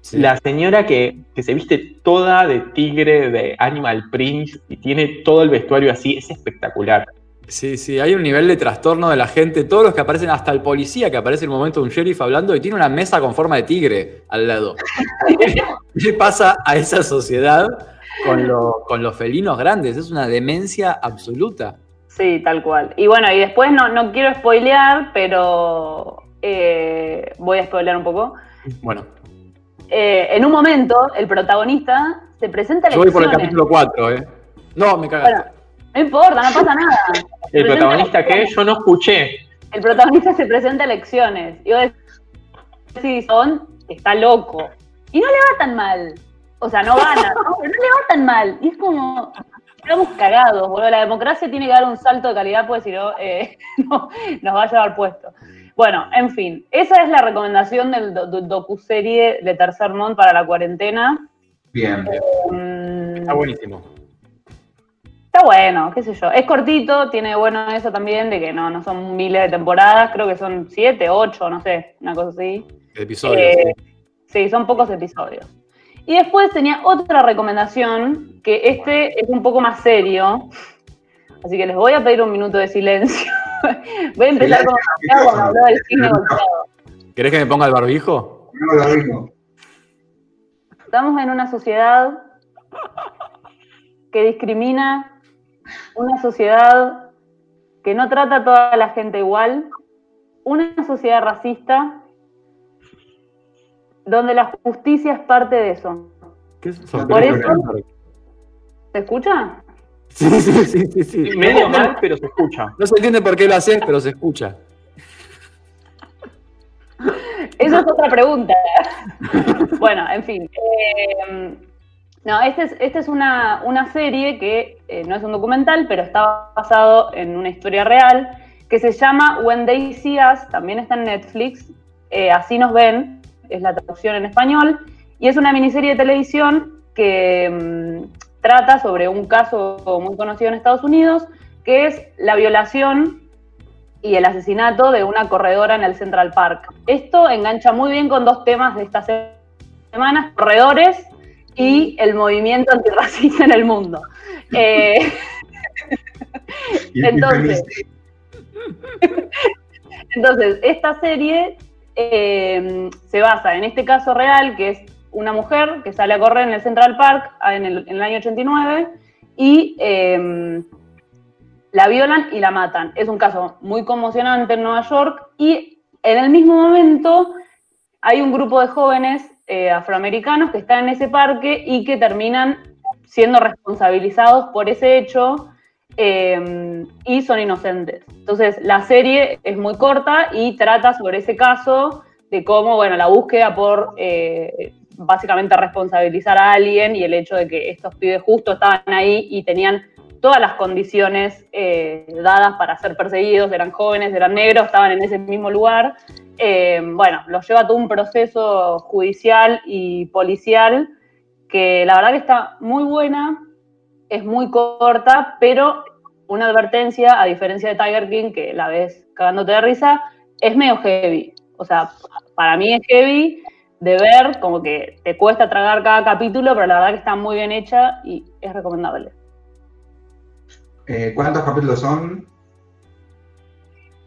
Sí. La señora que, que se viste toda de tigre, de Animal Prince, y tiene todo el vestuario así, es espectacular. Sí, sí, hay un nivel de trastorno de la gente. Todos los que aparecen, hasta el policía que aparece en el momento de un sheriff hablando y tiene una mesa con forma de tigre al lado. [LAUGHS] ¿Qué pasa a esa sociedad con, lo- con los felinos grandes? Es una demencia absoluta. Sí, tal cual. Y bueno, y después no, no quiero spoilear, pero eh, voy a spoilear un poco. Bueno, Eh, en un momento, el protagonista se presenta a yo voy por el elecciones. capítulo 4, ¿eh? No, me cagaste. Bueno, no importa, no pasa nada. ¿El protagonista qué? Yo no escuché. El protagonista se presenta a elecciones. Y vos decís, son, está loco. Y no le va tan mal. O sea, no gana, [LAUGHS] ¿no? pero no le va tan mal. Y es como, estamos cagados, boludo. La democracia tiene que dar un salto de calidad, porque si no, eh, [LAUGHS] no, nos va a llevar puesto. Bueno, en fin, esa es la recomendación del do- do- docuserie de Tercer Mont para la cuarentena. Bien. Mm, Está buenísimo. Está bueno, qué sé yo. Es cortito, tiene bueno eso también, de que no, no son miles de temporadas, creo que son siete, ocho, no sé, una cosa así. Episodio. Eh, sí, son pocos episodios. Y después tenía otra recomendación, que este es un poco más serio, así que les voy a pedir un minuto de silencio. [LAUGHS] voy a empezar con cuando habló del cine golpeado. ¿Querés que me ponga el barbijo? No lo mismo. Estamos en una sociedad que discrimina, una sociedad que no trata a toda la gente igual, una sociedad racista donde la justicia es parte de eso. ¿Qué es Por eso- ¿Se escucha? Sí, sí, sí, sí, sí. [LAUGHS] Medio mal, pero se escucha. No se entiende por qué lo haces, pero se escucha. Esa es otra pregunta. [LAUGHS] bueno, en fin. eh, no, esta es, esta es una, una serie que eh, no es un documental, pero está basado en una historia real, que se llama When They See Us, también está en Netflix, eh, Así nos ven, es la traducción en español, y es una miniserie de televisión que mm, trata sobre un caso muy conocido en Estados Unidos, que es la violación y el asesinato de una corredora en el Central Park. Esto engancha muy bien con dos temas de esta se- semana, corredores y el movimiento antirracista en el mundo. Eh, Entonces, [LAUGHS] entonces, esta serie eh, se basa en este caso real, que es una mujer que sale a correr en el Central Park ah, en el, en el año 89 y eh, la violan y la matan. Es un caso muy conmocionante en Nueva York y en el mismo momento hay un grupo de jóvenes eh, afroamericanos que están en ese parque y que terminan siendo responsabilizados por ese hecho eh, y son inocentes. Entonces, la serie es muy corta y trata sobre ese caso de cómo, bueno, la búsqueda por eh, básicamente responsabilizar a alguien y el hecho de que estos pibes justo estaban ahí y tenían todas las condiciones eh, dadas para ser perseguidos, eran jóvenes, eran negros, estaban en ese mismo lugar. Eh, bueno, los lleva todo un proceso judicial y policial que la verdad que está muy buena, es muy corta, pero una advertencia, a diferencia de Tiger King, que la ves cagándote de risa, es medio heavy. O sea, para mí es heavy de ver, como que te cuesta tragar cada capítulo, pero la verdad que está muy bien hecha y es recomendable. Eh, ¿Cuántos capítulos son?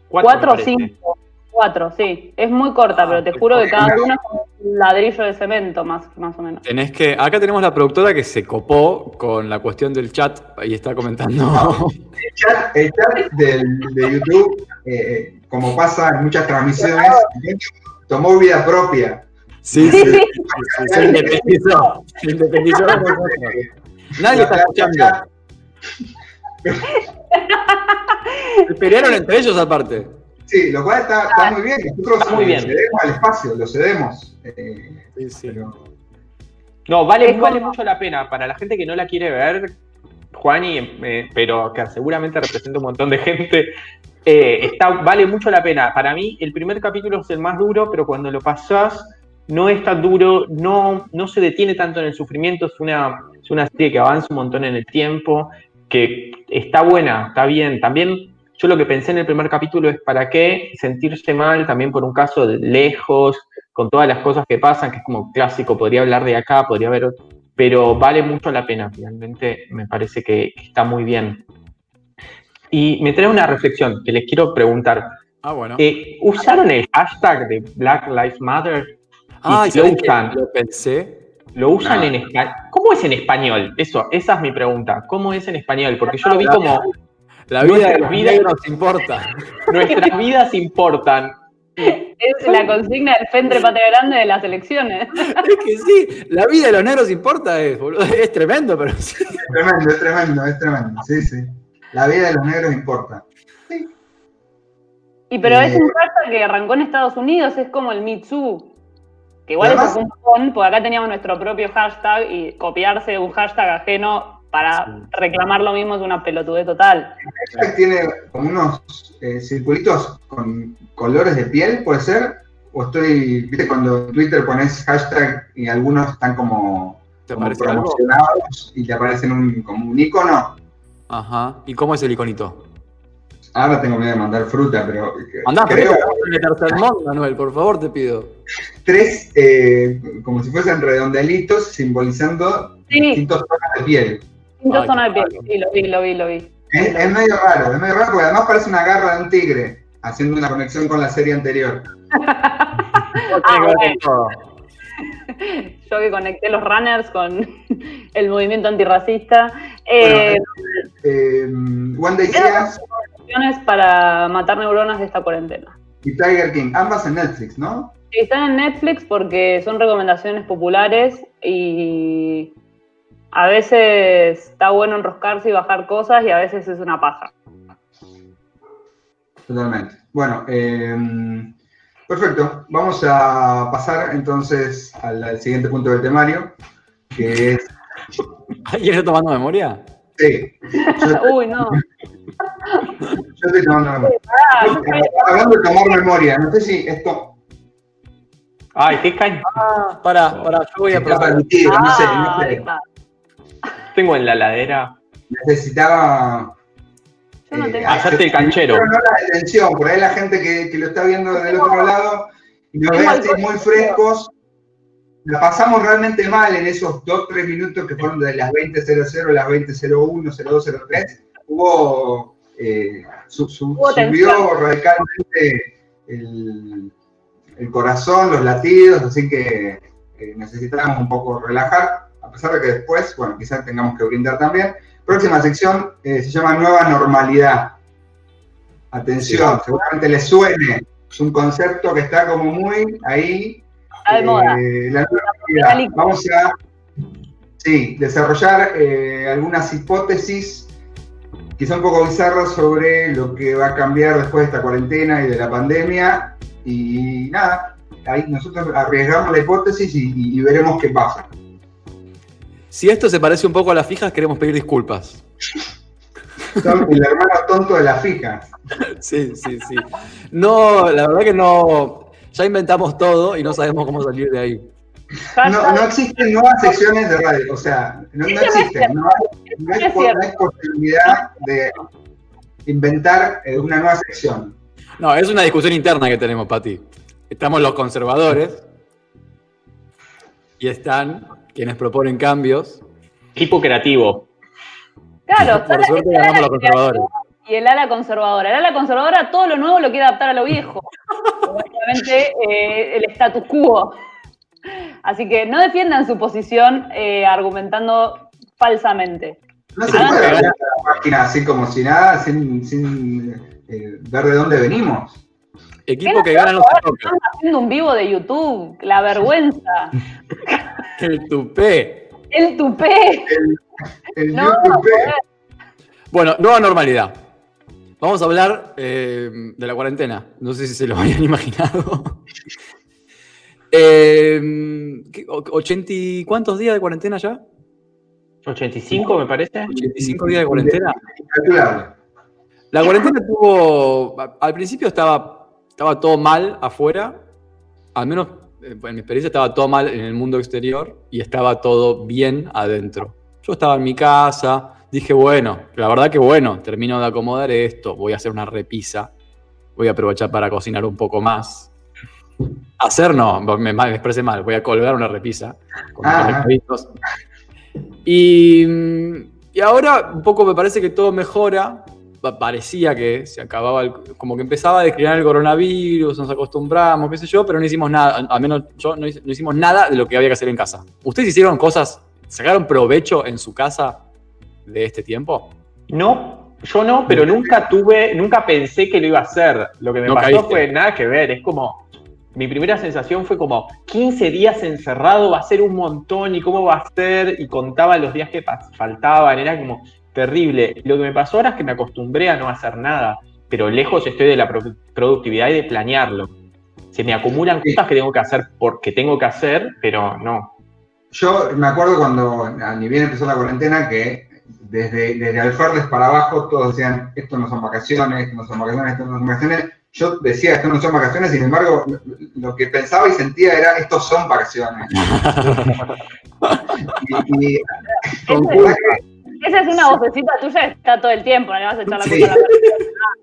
Cuatro o cinco. Cuatro, sí. Es muy corta, Ah, pero te juro que cada uno es como un ladrillo de cemento, más, más o menos. Tenés que. Acá tenemos la productora que se copó con la cuestión del chat y está comentando. [LAUGHS] El chat, el chat del- de YouTube, eh, como pasa en muchas transmisiones, tomó vida propia. Sí, sí, sí, sí, se independizó. Se independizó. [LAUGHS] Nadie está escuchando. [LAUGHS] Se pelearon entre ellos aparte. Sí, lo cual está, está muy bien. Nosotros Está muy eh, bien. cedemos al espacio, lo cedemos. Eh, Sí, sí. pero- No, vale, mucho la pena. Para la gente que no la quiere ver, Juani, eh, pero que seguramente representa un montón de gente, eh, está, vale mucho la pena. Para mí, el primer capítulo es el más duro, pero cuando lo pasás, no es tan duro, no, no se detiene tanto en el sufrimiento. Es una, es una serie que avanza un montón en el tiempo, que está buena, está bien. También yo lo que pensé en el primer capítulo es para qué sentirse mal también por un caso de lejos, con todas las cosas que pasan, que es como clásico, podría hablar de acá, podría haber otro, pero vale mucho la pena, finalmente me parece que, que está muy bien. Y me trae una reflexión que les quiero preguntar. Ah, bueno. Eh, ¿Usaron el hashtag de Black Lives Matter? Ah, usan. Lo pensé. ¿Lo usan No. en español? ¿Cómo es en español? Eso, esa es mi pregunta. ¿Cómo es en español? Porque yo lo vi como La vida de los vida- negros importa. nuestras vidas importan. Es la consigna del Fentre Patria Grande de las elecciones. [LAUGHS] Es que sí, la vida de los negros importa, es, boludo. Es tremendo, pero sí. Es tremendo, es tremendo, es tremendo. Sí, sí. La vida de los negros importa. Y pero es Eh. un hashtag que arrancó en Estados Unidos, es como el Too. Que igual Además- eso es un montón, porque acá teníamos nuestro propio hashtag y copiarse de un hashtag ajeno para Sí. reclamar lo mismo es una pelotudez total. hashtag tiene como unos eh, circulitos con colores de piel, ¿puede ser? O estoy, viste, cuando en Twitter pones hashtag y algunos están como, ¿Te como parece algo? promocionados y te aparecen un, como un icono. Ajá. ¿Y cómo es el iconito? Ahora tengo miedo de mandar fruta, pero Andá, creo tercer mundo, Manuel, por favor, te pido. tres, eh, como si fuesen redondelitos, simbolizando Sí. distintos tonos de piel. Distintas zonas de piel. Sí, lo vi, lo vi, lo vi. Es, es medio raro, es medio raro porque además parece una garra de un tigre, haciendo una conexión con la serie anterior. Que todo. [LAUGHS] Yo que conecté los runners con [LAUGHS] el movimiento antirracista. Eh, Eh, One Day Seas opciones para matar neuronas de esta cuarentena. y Tiger King, ambas en Netflix, ¿no? Sí, Están en Netflix porque son recomendaciones populares y a veces está bueno enroscarse y bajar cosas y a veces es una paja. Totalmente. Bueno, eh, perfecto. Vamos a pasar entonces al, al siguiente punto del temario, que es... [LAUGHS] ¿Alguien está tomando memoria? Sí, [LAUGHS] yo, Uy, no. Yo memoria. Ah, yo sabía- Hablando de tomar memoria, no sé si esto Ay, qué caña. Ah, pará, pará, yo voy a probar. permitido, no sé, Ah, no ahí sé. Tengo en la ladera. Necesitaba... Yo no eh, tengo. Hacerte el canchero. No la detención, por ahí la gente que, que lo está viendo del otro lado y nos ve así muy frescos, la pasamos realmente mal en esos 2-3 minutos que fueron de las 20.00 a las 20.01, 0203. Hubo, eh, su- su- Hubo subió radicalmente el, el corazón, los latidos, así que eh, necesitábamos un poco relajar, a pesar de que después, bueno, quizás tengamos que brindar también. Próxima sección eh, se llama Nueva Normalidad. Atención, seguramente les suene. Es un concepto que está como muy ahí. Está de eh, moda. la normalidad. Vamos a sí, desarrollar eh, algunas hipótesis, quizá un poco bizarras, sobre lo que va a cambiar después de esta cuarentena y de la pandemia. Y nada, ahí nosotros arriesgamos la hipótesis y, y- y veremos qué pasa. Si esto se parece un poco a las fijas, queremos pedir disculpas. Son el hermano tonto de las fijas. [LAUGHS] Sí, sí, sí. No, la verdad que no. Ya inventamos todo y no sabemos cómo salir de ahí. No, no existen nuevas secciones de radio, o sea, no, no existen. No hay, no hay no posibilidad de inventar eh, una nueva sección. No, es una discusión interna que tenemos, Pati. Estamos los conservadores y están quienes proponen cambios. Equipo creativo. Claro, Por la- suerte ganamos los conservadores. y el ala conservadora. El ala conservadora todo lo nuevo lo quiere adaptar a lo viejo. [LAUGHS] Obviamente eh, el status quo. Así que no defiendan su posición eh, argumentando falsamente. No se Ah, puede hablar de la página así como si nada, sin, sin, eh, ver de dónde venimos. Equipo que gana no se toca. Están haciendo un vivo de YouTube, la vergüenza. [LAUGHS] El tupé. El tupé. El No, YouTube. Bueno, nueva normalidad. Vamos a hablar eh, de la cuarentena. No sé si se lo habían [LAUGHS] imaginado. Eh, ¿qué? O- ¿80 y cuántos días de cuarentena ya? 85 me parece. 85 días de cuarentena. La cuarentena tuvo. Al principio estaba, estaba todo mal afuera. Al menos eh, en mi experiencia estaba todo mal en el mundo exterior y estaba todo bien adentro. Yo estaba en mi casa, dije, bueno, la verdad que bueno, termino de acomodar esto, voy a hacer una repisa, voy a aprovechar para cocinar un poco más. Hacer no, me, me expresé mal, voy a colgar una repisa con Ah. Y, y ahora un poco me parece que todo mejora. Pa- Parecía que se acababa, el- como que empezaba a declinar el coronavirus, nos acostumbramos, qué sé yo, pero no hicimos nada, al menos yo no, hicimos nada de lo que había que hacer en casa. ¿Ustedes hicieron cosas, sacaron provecho en su casa de este tiempo? No, yo no, pero nunca tuve, nunca pensé que lo iba a hacer. Lo que me No pasó caíste. fue nada que ver, es como, mi primera sensación fue como, 15 días encerrado va a ser un montón y cómo va a ser, y contaba los días que faltaban, era como terrible. Lo que me pasó ahora es que me acostumbré a no hacer nada, pero lejos estoy de la pro- productividad y de planearlo. Se me acumulan cosas que tengo que hacer porque tengo que hacer, pero no. Yo me acuerdo cuando a ni bien empezó la cuarentena que desde, desde Alferdes para abajo todos decían, esto no son vacaciones, esto no son vacaciones, esto no son vacaciones. Yo decía, esto no son vacaciones, sin embargo, lo que pensaba y sentía era, estos son vacaciones. [LAUGHS] y, y- Esa es una vocecita tuya que está todo el tiempo, le vas a echar la Sí. culpa a la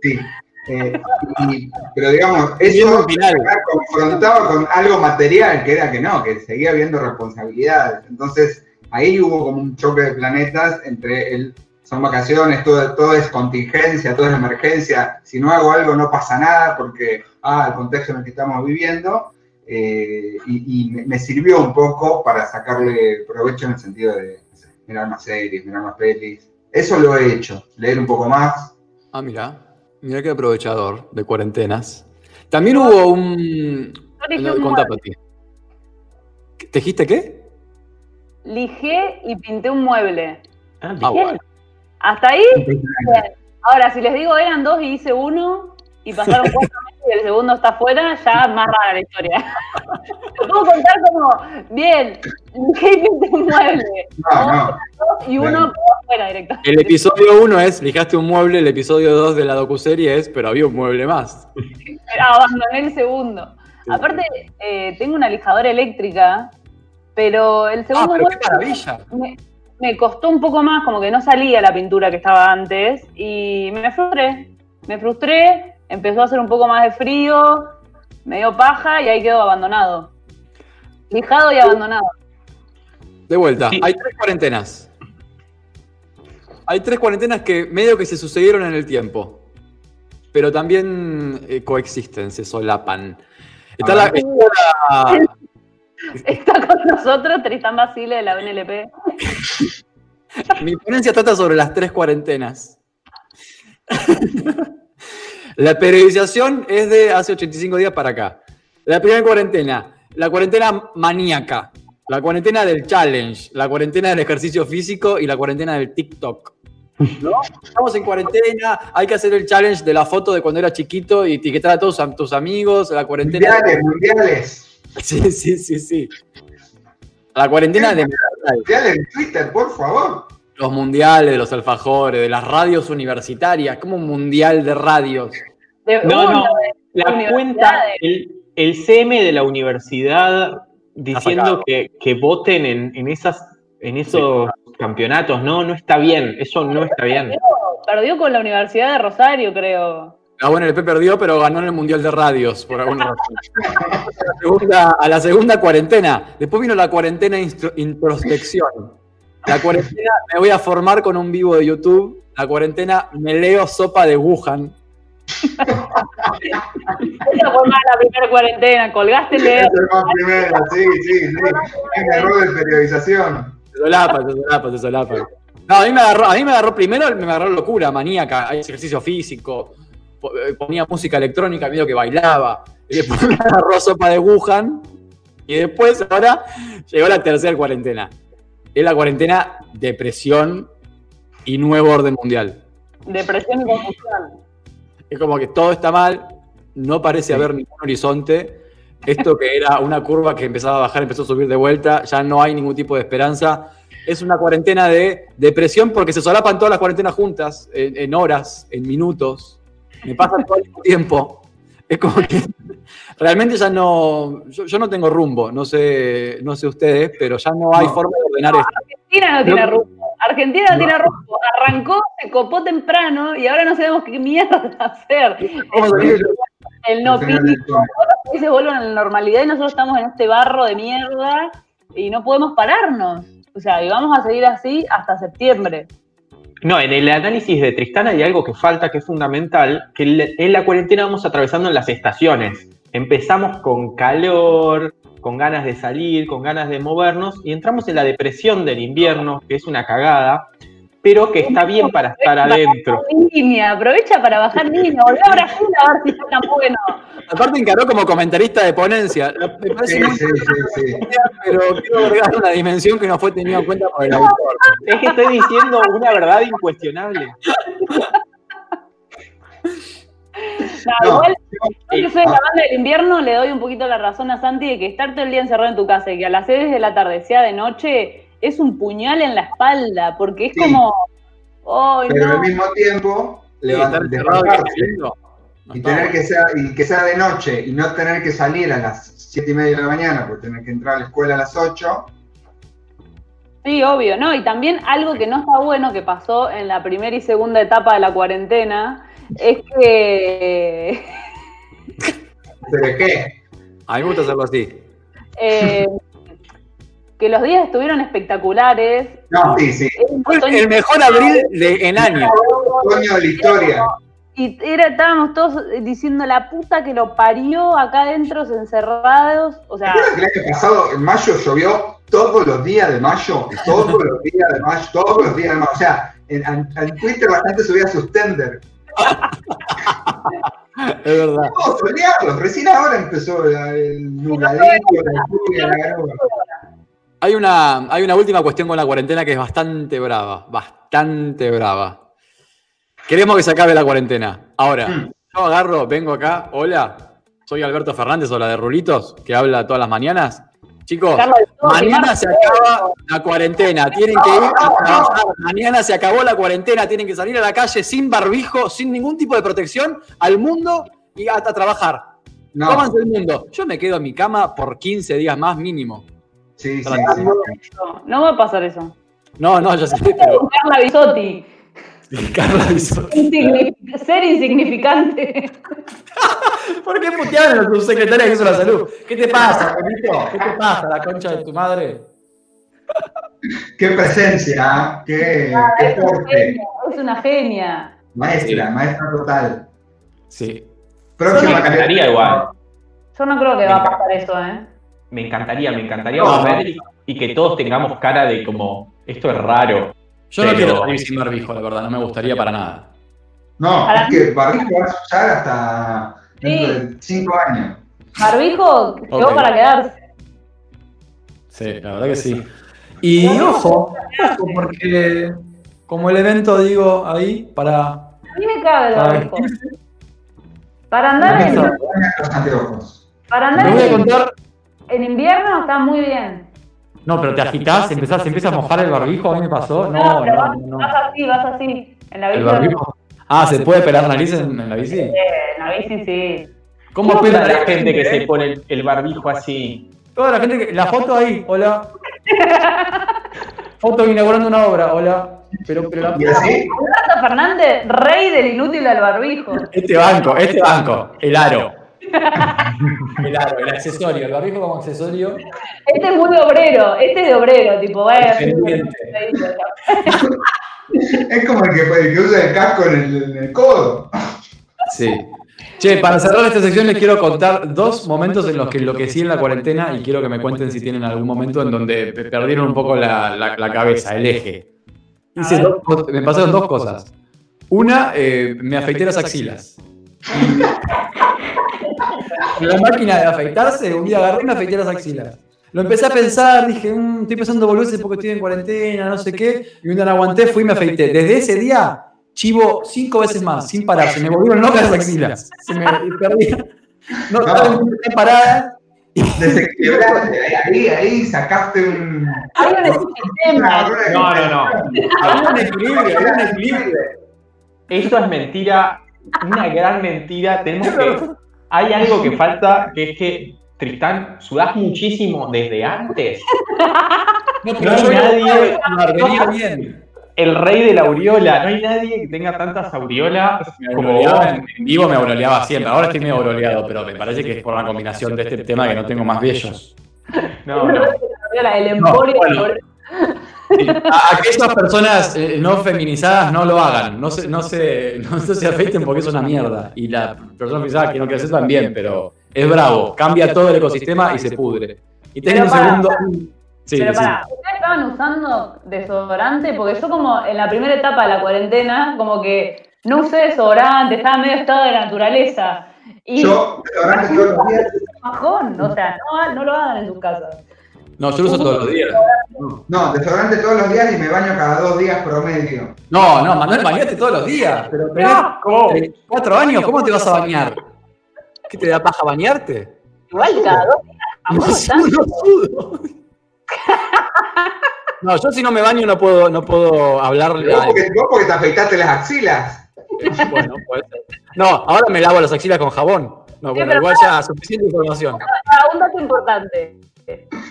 sí. Eh, y- pero digamos, eso final. confrontaba con algo material, que era que no, que seguía habiendo responsabilidades. Entonces, ahí hubo como un choque de planetas entre el son vacaciones, todo, todo es contingencia, todo es emergencia, si no hago algo no pasa nada porque, ah, el contexto en el que estamos viviendo, eh, y, y me, sirvió un poco para sacarle provecho en el sentido de mirar más series, mirar más pelis. Eso lo he hecho, leer un poco más. Ah, mira, mira qué aprovechador de cuarentenas. También hubo un... No, un contá, mueble. Pati. ¿Te dijiste qué? Lijé y pinté un mueble. Ah, Ah, bueno. Hasta ahí, bien. Ahora, si les digo eran dos y hice uno, y pasaron cuatro meses y el segundo está afuera, ya más rara la historia. [LAUGHS] Te puedo contar como, bien, pinté un mueble. No, no. Dos y uno Bien. quedó afuera directamente. El episodio 1 es Lijaste un mueble, el episodio 2 de la docuserie es Pero había un mueble más. [LAUGHS] Abandoné el segundo. Aparte, eh, tengo una lijadora eléctrica, pero el Ah, segundo pero qué maravilla. me, me costó un poco más, como que no salía la pintura que estaba antes, y me frustré. Me frustré, empezó a hacer un poco más de frío, me dio paja y ahí quedó abandonado. Lijado y abandonado. De vuelta, Sí. hay tres cuarentenas. Hay tres cuarentenas que medio que se sucedieron en el tiempo, pero también eh, coexisten, se solapan. Está la, está la- Está con nosotros Tristán Basile de la BNLP. mi ponencia trata sobre las tres cuarentenas. La periodización es de hace 85 días para acá. La primera cuarentena, la cuarentena maníaca, la cuarentena del challenge, la cuarentena del ejercicio físico y la cuarentena del TikTok. ¿No? Estamos en cuarentena, hay que hacer el challenge de la foto de cuando era chiquito y etiquetar a todos a- tus amigos, la cuarentena... Mundiales, mundiales. [LAUGHS] Sí, sí, sí, sí. La cuarentena de Mundiales en Twitter, por favor. los mundiales, de los alfajores, de las radios universitarias, como un mundial de radios. De- No, no, de la cuenta, el, el CM de la universidad diciendo que, que voten en, en esas, en esos campeonatos, no, no está bien, eso no está bien. Perdió con la Universidad de Rosario, creo. La UNLP perdió, pero ganó en el mundial de radios, por alguna razón. A la segunda, a la segunda cuarentena. Después vino la cuarentena introspección. La cuarentena, me voy a formar con un vivo de YouTube. La cuarentena, me leo sopa de Wuhan. Esa fue más la primera cuarentena. Colgaste el dedo. Ese fue primero, sí, sí, sí. Un error de periodización. Se solapa, se solapa, se solapa. No, a mí me agarró, a mí me agarró primero, me agarró locura, maníaca, hay ejercicio físico, ponía música electrónica, medio que bailaba, y después [LAUGHS] me agarró sopa de Wuhan, y después ahora llegó la tercera cuarentena. es la cuarentena depresión y nuevo orden mundial. Depresión y confusión. Es como que todo está mal, no parece haber ningún horizonte. Esto que era una curva que empezaba a bajar, empezó a subir de vuelta, ya no hay ningún tipo de esperanza. Es una cuarentena de depresión porque se solapan todas las cuarentenas juntas, en, en horas, en minutos. Me pasa todo el tiempo. Es como que realmente ya no. Yo, yo no tengo rumbo, no sé, no sé ustedes, pero ya no hay No. forma de ordenar esto. Argentina no tiene No. rumbo. Argentina no, tiene rumbo. Arrancó, se copó temprano y ahora no sabemos qué mierda [LAUGHS] hacer. El no túnel. los países vuelven a la normalidad y nosotros estamos en este barro de mierda y no podemos pararnos. O sea, y vamos a seguir así hasta septiembre. No, en el análisis de Tristán hay algo que falta, que es fundamental, que en la cuarentena vamos atravesando las estaciones. Empezamos con calor, con ganas de salir, con ganas de movernos, y entramos en la depresión del invierno, que es una cagada, pero que está bien para estar adentro. Línea, aprovecha para bajar línea, volvé a Brasil a ver si está tan bueno. Aparte encaró como comentarista de ponencia. Me parece Sí, muy sí, sí, sí. pero quiero agregar una dimensión que no fue tenida en cuenta por el autor. Es que estoy diciendo una verdad incuestionable. No, No, igual, yo eh, que soy la banda del invierno, le doy un poquito la razón a Santi de que estar todo el día encerrado en tu casa y que a las 6 de la tarde sea de noche es un puñal en la espalda, porque es Sí. como. ¡Ay, Pero no! al mismo tiempo, Sí, estar levantar, encerrado y tener que sea, y que sea de noche y no tener que salir a las siete y media de la mañana porque tener que entrar a la escuela a las 8. Sí, obvio, ¿no? Y también algo que no está bueno que pasó en la primera y segunda etapa de la cuarentena es que. ¿Pero qué? A mí me gusta hacerlo así. eh, que los días estuvieron espectaculares. No, sí, sí. Fue otoño- el mejor abril de, en años. Coño de la historia. Y era, estábamos todos diciendo la puta que lo parió acá adentro, encerrados. O sea, ¿Recuerdan que el año pasado, en mayo, llovió todos los días de mayo? Todos los días de mayo, todos los días de mayo. O sea, en, en- en Twitter la gente subía sus tender. Es verdad. Todos soleados. Recién ahora empezó el nubladito, la lluvia, la. Hay una, hay una última cuestión con la cuarentena que es bastante brava. Bastante brava. Queremos que se acabe la cuarentena. Ahora, Mm. yo agarro, vengo acá. Hola, soy Alberto Fernández, o la de Rulitos, que habla todas las mañanas. Chicos, mañana se acaba la cuarentena. Tienen que ir a trabajar. Mañana se acabó la cuarentena. Tienen que salir a la calle sin barbijo, sin ningún tipo de protección, al mundo y hasta trabajar. No, Cómanse el mundo. Yo me quedo en mi cama por 15 días más mínimo. Sí, sí, sí. no, no va a pasar eso. No, no, ya sé, pero [LAUGHS] Carla Bisotti, Carla insignific- ser insignificante. [LAUGHS] ¿Por qué putearon a tu secretaria que hizo la salud? ¿Qué te pasa, Juanito? ¿Qué te pasa, la concha de tu madre? Qué presencia, ¿ah? qué, qué Es una genia, es una genia. Maestra, maestra total. Sí. Próxima candidata. igual. Yo no creo que va a pasar eso, ¿eh? Me encantaría, me encantaría No. volver y, y que todos tengamos cara de como, esto es raro. Yo no quiero salir sin barbijo, la verdad, no me gustaría para nada. No, Para es que barbijo vas a usar hasta dentro Sí. de cinco años. Barbijo llegó Ok. para quedarse. Sí, la verdad que sí. Y ojo, ojo, porque como el evento, digo, ahí, para, A mí me cabe el para barbijo. Para andar en, Empezar. Los anteojos. para andar les voy a en, contar. En invierno está muy bien. No, pero te agitás, empezás, empieza a mojar el barbijo, a mí me pasó. No, No, pero no, vas, no. vas así, vas así. En la El bici. barbijo. Ah, ¿se puede pelar nariz en, en la bici? Eh, en la bici sí. ¿Cómo Toda pela la gente que se pone el, el barbijo así. Toda la gente que. La foto ahí, hola. [LAUGHS] Foto inaugurando una obra, hola. Pero, pero la- Y así, Alberto Fernández, rey del inútil al barbijo. Este banco, este banco, el aro. [LAUGHS] El aro, el accesorio, el barbijo como accesorio. Este es muy obrero, este es de obrero, tipo, vaya. [LAUGHS] Es como el que, el que usa el casco en el, en el codo. Sí. Che, para cerrar esta sección les quiero contar dos momentos en los que enloquecí en la cuarentena y quiero que me cuenten si tienen algún momento en donde pe- perdieron un poco la, la- la cabeza, el eje. Hice dos me pasaron dos cosas. Una, eh, me afeité las axilas. [LAUGHS] En la máquina de afeitarse, un día agarré y me afeité las axilas. Lo empecé a pensar, dije, "Mm, estoy pensando boludeces porque estoy en cuarentena, no sé qué. Y un día no aguanté, fui y me afeité. Desde ese día, chivo cinco veces más, sin parar. Se me volvieron locas las axilas. Se me [LAUGHS] perdía. No, estaba en parada. Desequilibraste, ahí, ahí, ahí sacaste un. Hay un sistema. No, no, no. Había un equilibrio, había un equilibrio. Esto es mentira, una gran mentira. Tenemos que. Hay algo que falta, que es que Tristán, sudás muchísimo desde antes. [LAUGHS] No, No hay nadie- bien. El rey de la aureola. No hay nadie que tenga tantas aureolas como vos. en, vivo me aureoleaba siempre. Ahora estoy medio aureoleado, pero me parece que es por la combinación de este tema que no tengo más bellos. No, no. [LAUGHS] El emporio. bueno. Sí. [LAUGHS] A aquellas personas eh, no feminizadas no lo hagan, no se, no, se, no se afeiten porque es una mierda. Y la persona feminizada que no quiere hacer también, pero es bravo, cambia todo el ecosistema y se pudre. Y tengo un segundo. Sí, Pero sí. pará, ¿ustedes estaban usando desodorante? Porque yo como en la primera etapa de la cuarentena, como que no usé desodorante, estaba medio estado de naturaleza. Y Yo, desodorante [LAUGHS] todos los días. bajón, o sea, no, no lo hagan en sus casas. No, yo lo uso todos los días. No, desodorante todos los días y me baño cada dos días promedio. No, no, Manuel, bañate todos los días. Pero tenés cuatro años, ¿cómo te vas a bañar? ¿Qué te da paja bañarte? Igual cada dos No sudo, sudo. No, yo si no me baño no puedo, no puedo hablarle a... porque, vos porque te afeitaste las axilas. [LAUGHS] Bueno, puede ser. No, ahora me lavo las axilas con jabón. No, bueno, igual ya suficiente información. Ah, un dato importante.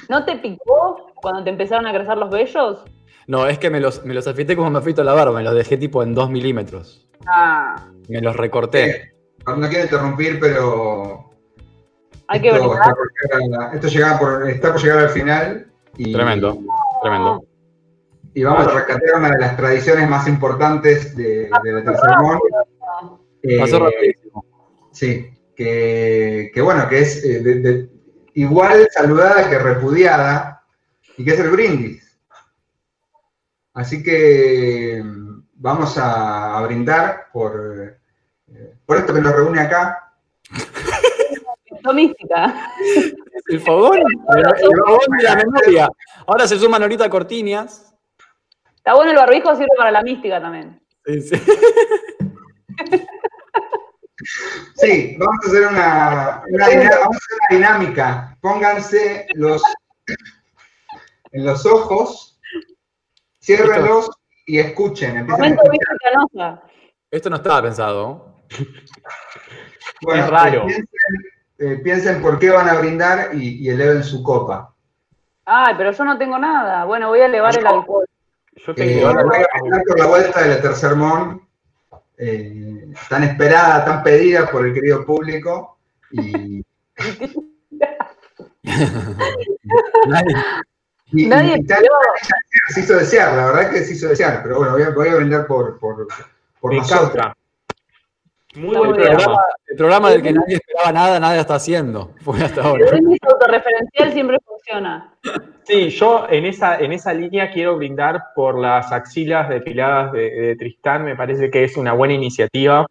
¿No te picó cuando te empezaron a crecer los vellos? No, es que me los, me los afeité como me afeito la barba, me los dejé tipo en 2 milímetros. Ah, Me los recorté. No quiero interrumpir, pero. hay que esto, brindar. está por llegar a- esto llegaba por- está por llegar al final. Y, Tremendo, tremendo. Y vamos a rescatar una de las tradiciones más importantes de, de la tercer Mon. Eh, Pasó rapidísimo. Sí, que, que bueno, que es eh, de- de- igual saludada que repudiada, y que es el brindis. Así que mm, vamos a, a brindar por, eh, por esto que nos reúne acá. Esto mística. El fogón, el, el fogón de la memoria. Ahora se suman ahorita cortinas. Está bueno el barbijo, sirve para la mística también. Sí, sí. [LAUGHS] Sí, vamos a hacer una, una dina- vamos a hacer una dinámica. Pónganse los en los ojos, ciérrenlos y escuchen. A. Esto no estaba pensado. Bueno, Es raro. Piensen, eh, piensen por qué van a brindar y, y eleven su copa. Ay, pero yo no tengo nada. Bueno, voy a elevar el alcohol. Yo Eh, tengo. voy a brindar por la vuelta de la tercer mon, eh, tan esperada, tan pedida por el querido público. Y, Nadie- y- Nadie y tal- pidió. se hizo desear, la verdad que se hizo desear, pero bueno, voy a, voy a brindar por, por, por nosotros. Muy buen programa. El programa del que nadie esperaba nada, nadie está haciendo. Fue hasta ahora. El autorreferencial siempre funciona. Sí, yo en esa, en esa línea quiero brindar por las axilas depiladas de, de Tristán. Me parece que es una buena iniciativa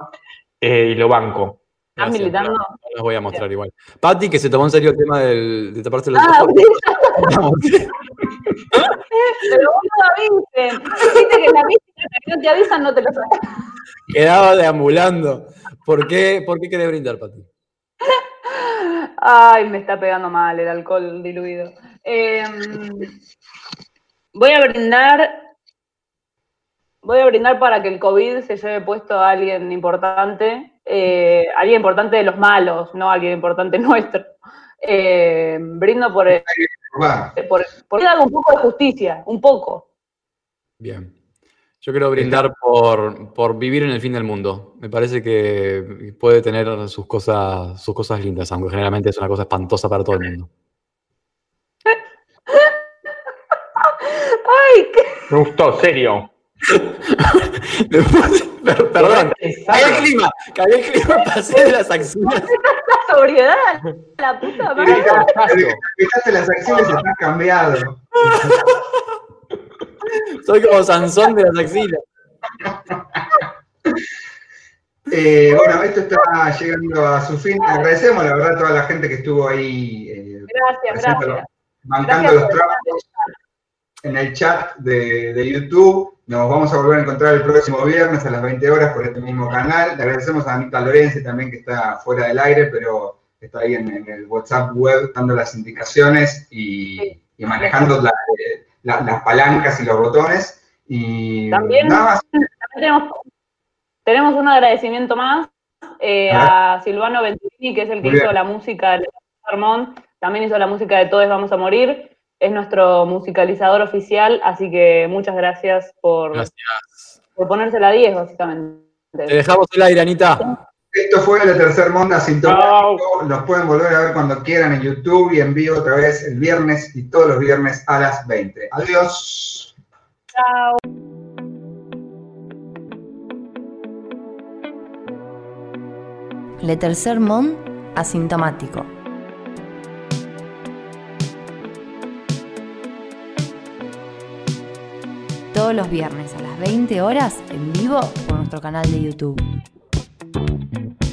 eh, y lo banco. ¿Estás Gracias. militando? No los voy a mostrar igual. Patti, que se tomó en serio el tema del, de taparse los Ah, ojos. [LAUGHS] pero vos no avisen. Viste que en la que no te avisan, no te lo saben. Quedaba deambulando. ¿Por qué, ¿Por qué querés brindar, Pati? Ay, me está pegando mal el alcohol diluido. Eh, voy a brindar. Voy a brindar para que el COVID se lleve puesto a alguien importante. eh, alguien importante de los malos, no alguien importante [LAUGHS] nuestro. Eh, brindo por, el- por, por haga un poco de justicia, un poco. Bien. Yo quiero brindar por, por vivir en el fin del mundo. Me parece que puede tener sus cosas, sus cosas lindas, aunque generalmente es una cosa espantosa para todo el mundo. [LAUGHS] Ay, qué Me gustó, serio. [LAUGHS] Per- Perdón, cagué el clima, cagué el clima, [LAUGHS] pasé de las axilas. sobriedad, la puta madre. Desde que te fijaste las acciones están cambiado. Soy como Sansón de las axilas. Eh, bueno, esto está llegando a su fin. Agradecemos, la verdad, a toda la gente que estuvo ahí. eh, Gracias, presente. gracias. bancando los trapos en el chat de, de, YouTube. Nos vamos a volver a encontrar el próximo viernes a las 20 horas por este mismo canal. Le agradecemos a Anita Lorenzi también que está fuera del aire, pero está ahí en, el WhatsApp web dando las indicaciones y, manejando las palancas y los botones. Y también, nada más. tenemos, tenemos, un agradecimiento más eh, a, Silvano Venturini, que es el que hizo la música del sermón, también hizo la música de Todos Vamos a Morir es nuestro musicalizador oficial, así que muchas gracias por, por ponerse la 10, básicamente. Te dejamos el aire, Anita. Esto fue el tercer Monda Sintomático. Los pueden volver a ver cuando quieran en YouTube y en vivo otra vez el viernes y todos los viernes a las 20. Adiós. Chao. Le Tercer Mon asintomático. todos los viernes a las 20 horas en vivo por nuestro canal de YouTube. Thank you.